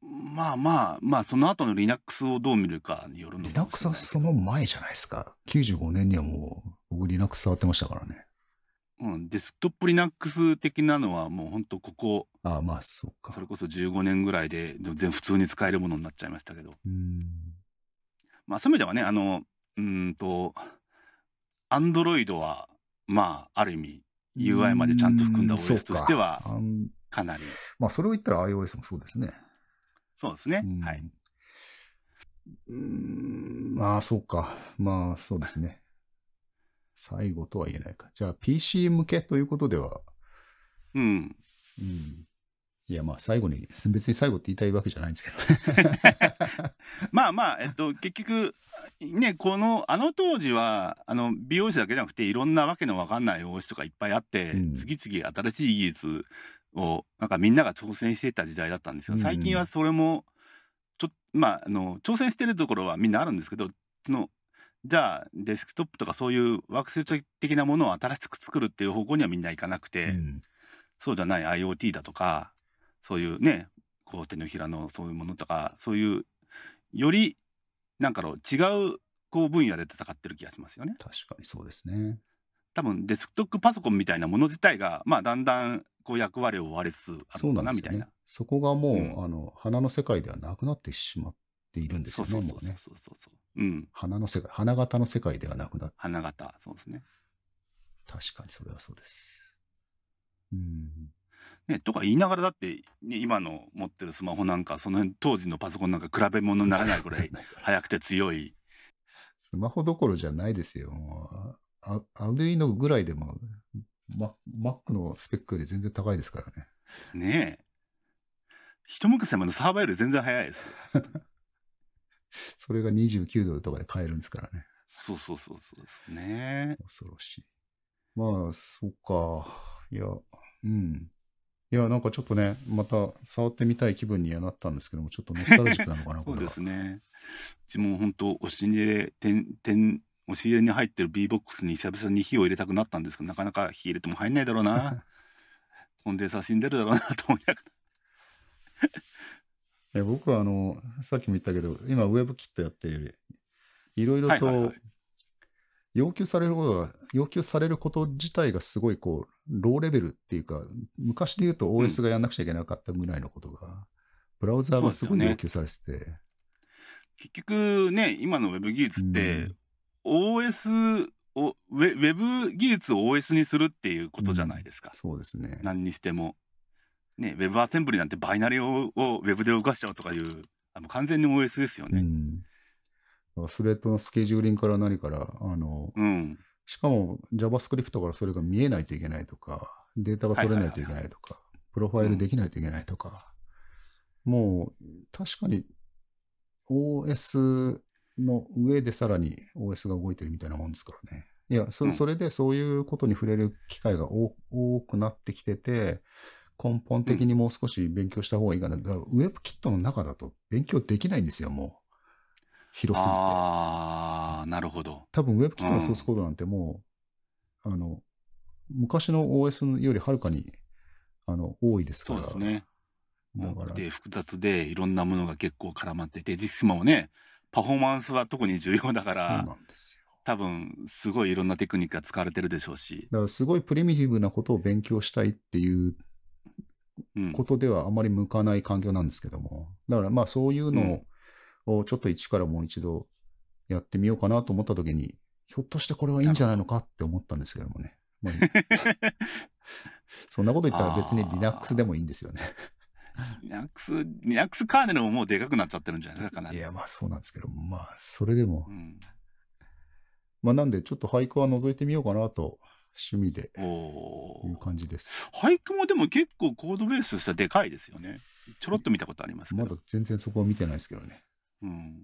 Speaker 2: まあまあ、まあ、その後の Linux をどう見るかによるの
Speaker 1: Linux はその前じゃないですか。95年にはもう、僕 Linux 触ってましたからね。
Speaker 2: うん、デスクトップ Linux 的なのはもう本当ここ、
Speaker 1: ああ、まあ、そうか。
Speaker 2: それこそ15年ぐらいで全然普通に使えるものになっちゃいましたけど。
Speaker 1: うん。
Speaker 2: まあそういう意味ではね、あの、うーんと、Android は、まあ、ある意味、UI までちゃんと含んだ OS としては
Speaker 1: か
Speaker 2: なり、
Speaker 1: まあ、それを言ったら iOS もそうですね。
Speaker 2: そうですね
Speaker 1: うん。
Speaker 2: はい。。
Speaker 1: うーん、まあ、そうか。まあ、そうですね。最後とは言えないか。じゃあ、PC 向けということでは、
Speaker 2: うん。
Speaker 1: うん。いや、まあ、最後に、別に最後って言いたいわけじゃないんですけど。
Speaker 2: まあまあ、えっと、結局、ね、この、あの当時は、あの、美容師だけじゃなくて、いろんなわけのわかんない OS とかいっぱいあって、
Speaker 1: うん
Speaker 2: 次々新しい技術を、なんかみんなが挑戦していた時代だったんですよ。最近はそれも、ちょまあ、あの、挑戦してるところはみんなあるんですけど、その、じゃあ、デスクトップとかそういうワーク的なものを新しく作るっていう方向にはみんないかなくて、
Speaker 1: うん。
Speaker 2: そうじゃない IoT だとか、そういうね、こう手のひらのそういうものとか、そういう、より、なんかの違うこう分野で戦ってる気がしますよね。
Speaker 1: 確かにそうですね。
Speaker 2: 多分デスクトップパソコンみたいなもの自体が、まあ、だんだんこう役割を終わりつつあ
Speaker 1: そ
Speaker 2: るのかなみたいな。。
Speaker 1: そこがもう、
Speaker 2: うん
Speaker 1: あの、花の世界ではなくなってしまっているんですよね、
Speaker 2: そうそうそうそう。そうそう。うん。
Speaker 1: 花の世界、花形の世界ではなくなっ
Speaker 2: 花形、そうですね。
Speaker 1: 確かにそれはそうです。うん。
Speaker 2: ね、とか言いながらだって、ね、今の持ってるスマホなんかその辺当時のパソコンなんか比べ物にならないぐらい 速くて強い
Speaker 1: スマホどころじゃないですよ。あアルイノぐらいでも、マ Mac のスペックより全然高いですからね。
Speaker 2: ねえ一昔前のサーバーより全然速いですよ
Speaker 1: それが29ドルとかで買えるんですからね。
Speaker 2: そうそうそうそうですね
Speaker 1: 恐ろしい。まあ、そっか。いや、うん。いや、なんかちょっとね、また触ってみたい気分にはなったんですけども、ちょっとノスタルジックなのかな、
Speaker 2: そ う
Speaker 1: これは。
Speaker 2: ですね。うちも本当押し入れ点点押し入れに入ってる B ボックスに久々に火を入れたくなったんですけどなかなか火入れても入んないだろうな。コンデンサー死んでるだろうなと思いながら。
Speaker 1: いや僕はあの、さっきも言ったけど、今、ウェブキットやってる、いろいろ
Speaker 2: いはいはい
Speaker 1: 要求されることが、要求されること自体がすごいこう、ローレベルっていうか、昔で言うと OS がやんなくちゃいけなかったぐらいのことが、ブラウザーがすごい要求されてて、
Speaker 2: 結局ね今のウェブ技術って、
Speaker 1: うん
Speaker 2: OS をウェウェブ技術を OS にするっていうことじゃないですか、
Speaker 1: そうですね。
Speaker 2: 何にしても。ね、ウェブアセンブリなんてバイナリををウェブで動かしちゃうとかいう、あの完全に OS ですよね。
Speaker 1: うん。スレッドのスケジューリングから何から、あの、
Speaker 2: うん。
Speaker 1: しかも JavaScript からそれが見えないといけないとか、データが取れないといけないとか、プロファイルできないといけないとか、もう確かに OS の上でさらに OS が動いてるみたいなもんですからね。いや、それでそういうことに触れる機会が多多くなってきてて、根本的にもう少し勉強した方がいいかな。ウェブキットの中だと勉強できないんですよ、もう。広すぎて。
Speaker 2: ああ、なるほど。
Speaker 1: 多分 WebKit のソースコードなんてもう、あの、昔の OS よりはるかに、あの、多いですから。
Speaker 2: そうですね。
Speaker 1: だから、
Speaker 2: 多くて複雑でいろんなものが結構絡まってて、実質もね、パフォーマンスは特に重要だか
Speaker 1: そう
Speaker 2: ら、
Speaker 1: なんですよ。
Speaker 2: 多分すごいいろんなテクニックが使われてるでしょうし、
Speaker 1: だからすごいプリミティブなことを勉強したいっていう
Speaker 2: うん、
Speaker 1: ことではあまり向かない環境なんですけども。だからまあそういうのをちょっと一からもう一度やってみようかなと思った時に、ひょっとしてこれはいいんじゃないのかって思ったんですけどもね。まあ そんなこと言ったら別に Linux でもいいんですよね。
Speaker 2: Linux、Linux カーネルももうでかくなっちゃってるんじゃないかね。
Speaker 1: いや、まあそうなんですけど、まあそれでも
Speaker 2: う、ん、
Speaker 1: まあなんでちょっと俳句は覗いてみようかなと趣味で
Speaker 2: お
Speaker 1: いう感じです。
Speaker 2: 俳句もでも結構コードベースとしてはでかいですよね。ちょろっと見たことありますけど。
Speaker 1: まだ全然そこは見てないですけどね。
Speaker 2: うん、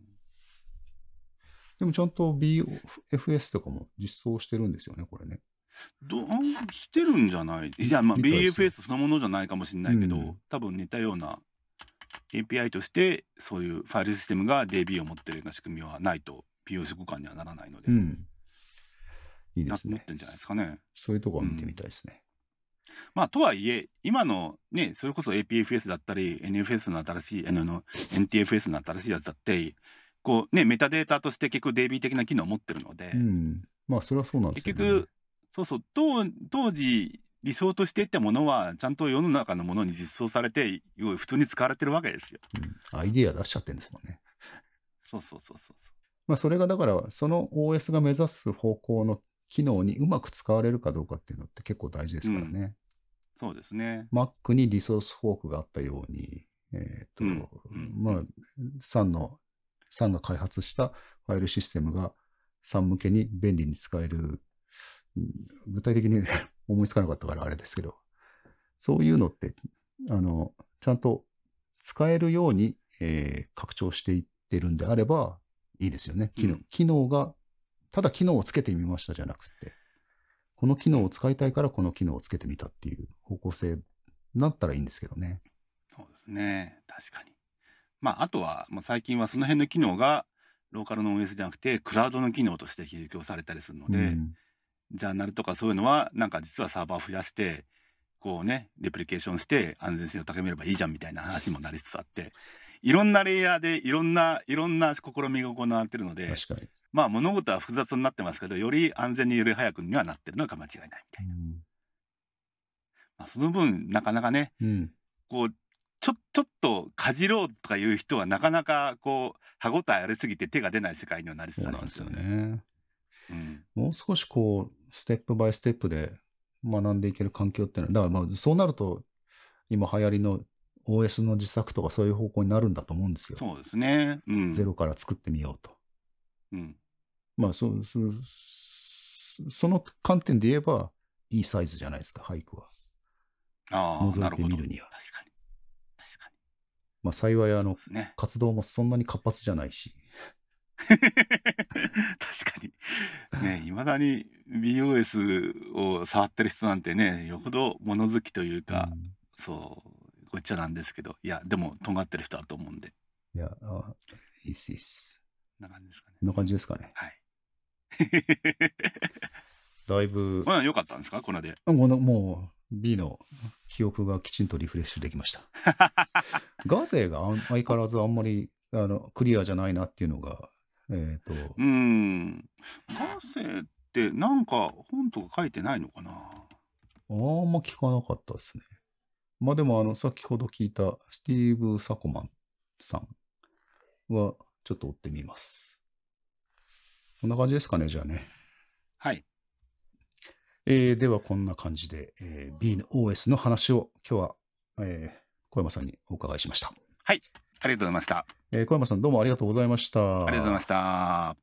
Speaker 1: でもちゃんと BFS とかも実装してるんですよね、これね。
Speaker 2: どうしてるんじゃない？いや、まあ、BFS そのものじゃないかもしれないけど、
Speaker 1: うん
Speaker 2: 多分似たような API として、そういうファイルシステムが DB を持ってるような仕組みはないと POC 互換にはならないので、
Speaker 1: うん。いいですね
Speaker 2: な持って。んじゃないですかね。
Speaker 1: そういうとこは見てみたいですね。
Speaker 2: まあ、とはいえ、今のね、それこそ APFS だったり、NFS の新しい、あの NTFS の新しいやつだって、こうね、メタデータとして結局 DB 的な機能を持ってるので、
Speaker 1: うん。まあ、それはそうなんですよ、ね。
Speaker 2: 結局、そうそう、当当時、理想としていたものは、ちゃんと世の中のものに実装されて、普通に使われてるわけですよ。
Speaker 1: うん、アイディア出しちゃってるんですもんね。
Speaker 2: そうそうそうそう。
Speaker 1: まあ、それがだから、その OS が目指す方向の機能にうまく使われるかどうかっていうのって結構大事ですからね。
Speaker 2: そうですね。
Speaker 1: Mac にリソースフォークがあったように、えっ、と、
Speaker 2: うんうん。
Speaker 1: まあ、サンの、サンが開発したファイルシステムがサン向けに便利に使える、うん具体的に 思いつかなかったからあれですけど、そういうのって、あの、ちゃんと使えるように、えー拡張していってるんであればいいですよね。機能,、
Speaker 2: うん。
Speaker 1: 機能が、ただ機能をつけてみましたじゃなくて、この機能を使いたいからこの機能をつけてみたっていう方向性になったらいいんですけどね。
Speaker 2: そうですね。確かに。まあ、あとは、もう最近はその辺の機能が、ローカルの OS じゃなくて、クラウドの機能として提供されたりするので、
Speaker 1: うん
Speaker 2: ジャーナルとかそういうのは、なんか実はサーバー増やして、こうね、レプリケーションして安全性を高めればいいじゃんみたいな話もなりつつあって、いろんなレイヤーでいろんな、いろんな試みが行われてるので、
Speaker 1: 確かに。
Speaker 2: まあ物事は複雑になってますけど、より安全により早くにはなってるのが間違いないみたいな。まあ、その分、なかなかね、
Speaker 1: うん。
Speaker 2: こう、ちょ、ちょっとかじろうとかいう人はなかなかこう、歯応えありすぎて手が出ない世界にはなりつつあ
Speaker 1: そうなんですよ
Speaker 2: りますよね。
Speaker 1: ね。
Speaker 2: うん。
Speaker 1: もう少しこう、ステップバイステップで学んでいける環境っていうのは、だからまあそうなると、今流行りの OS の自作とかそういう方向になるんだと思うんですよ。
Speaker 2: そうですね。うん。
Speaker 1: ゼロから作ってみようと。
Speaker 2: うん。
Speaker 1: まあそう、そうその観点で言えば、いいサイズじゃないですか、俳句は。
Speaker 2: ああ、
Speaker 1: 覗い
Speaker 2: なるほど。
Speaker 1: てみるには
Speaker 2: 確かに。確かに。
Speaker 1: まあ幸いあの
Speaker 2: ね。
Speaker 1: 活動もそんなに活発じゃないし。
Speaker 2: 確かに。ね、いまだに BOS を触ってる人なんてね、よほど物好きというか、
Speaker 1: うん
Speaker 2: そう、ごっちゃなんですけど、いや、でも、とんがってる人だと思うんで、
Speaker 1: いや、あいいっすいいっす。
Speaker 2: こんな感じですかね。
Speaker 1: こんな感じですかね。
Speaker 2: はい。
Speaker 1: だいぶ、
Speaker 2: まあ、良かったんですか？これで。
Speaker 1: もうのもう B の記憶がきちんとリフレッシュできました。ガゼが相変わらずあんまりあのクリアじゃないなっていうのが、えっ、と、
Speaker 2: うーん。ガセって、なんか本とか書いてないのかな？
Speaker 1: あんま聞かなかったですね。まあでも、あの、先ほど聞いたスティーブ・サコマンさんはちょっと追ってみます。こんな感じですかね、じゃあね。
Speaker 2: はい。
Speaker 1: えーではこんな感じで、えー B の OS の話を今日は、えー小山さんにお伺いしました。
Speaker 2: ありがとうございました。
Speaker 1: えー小山さんどうもありがとうございました。
Speaker 2: ありがとうございました。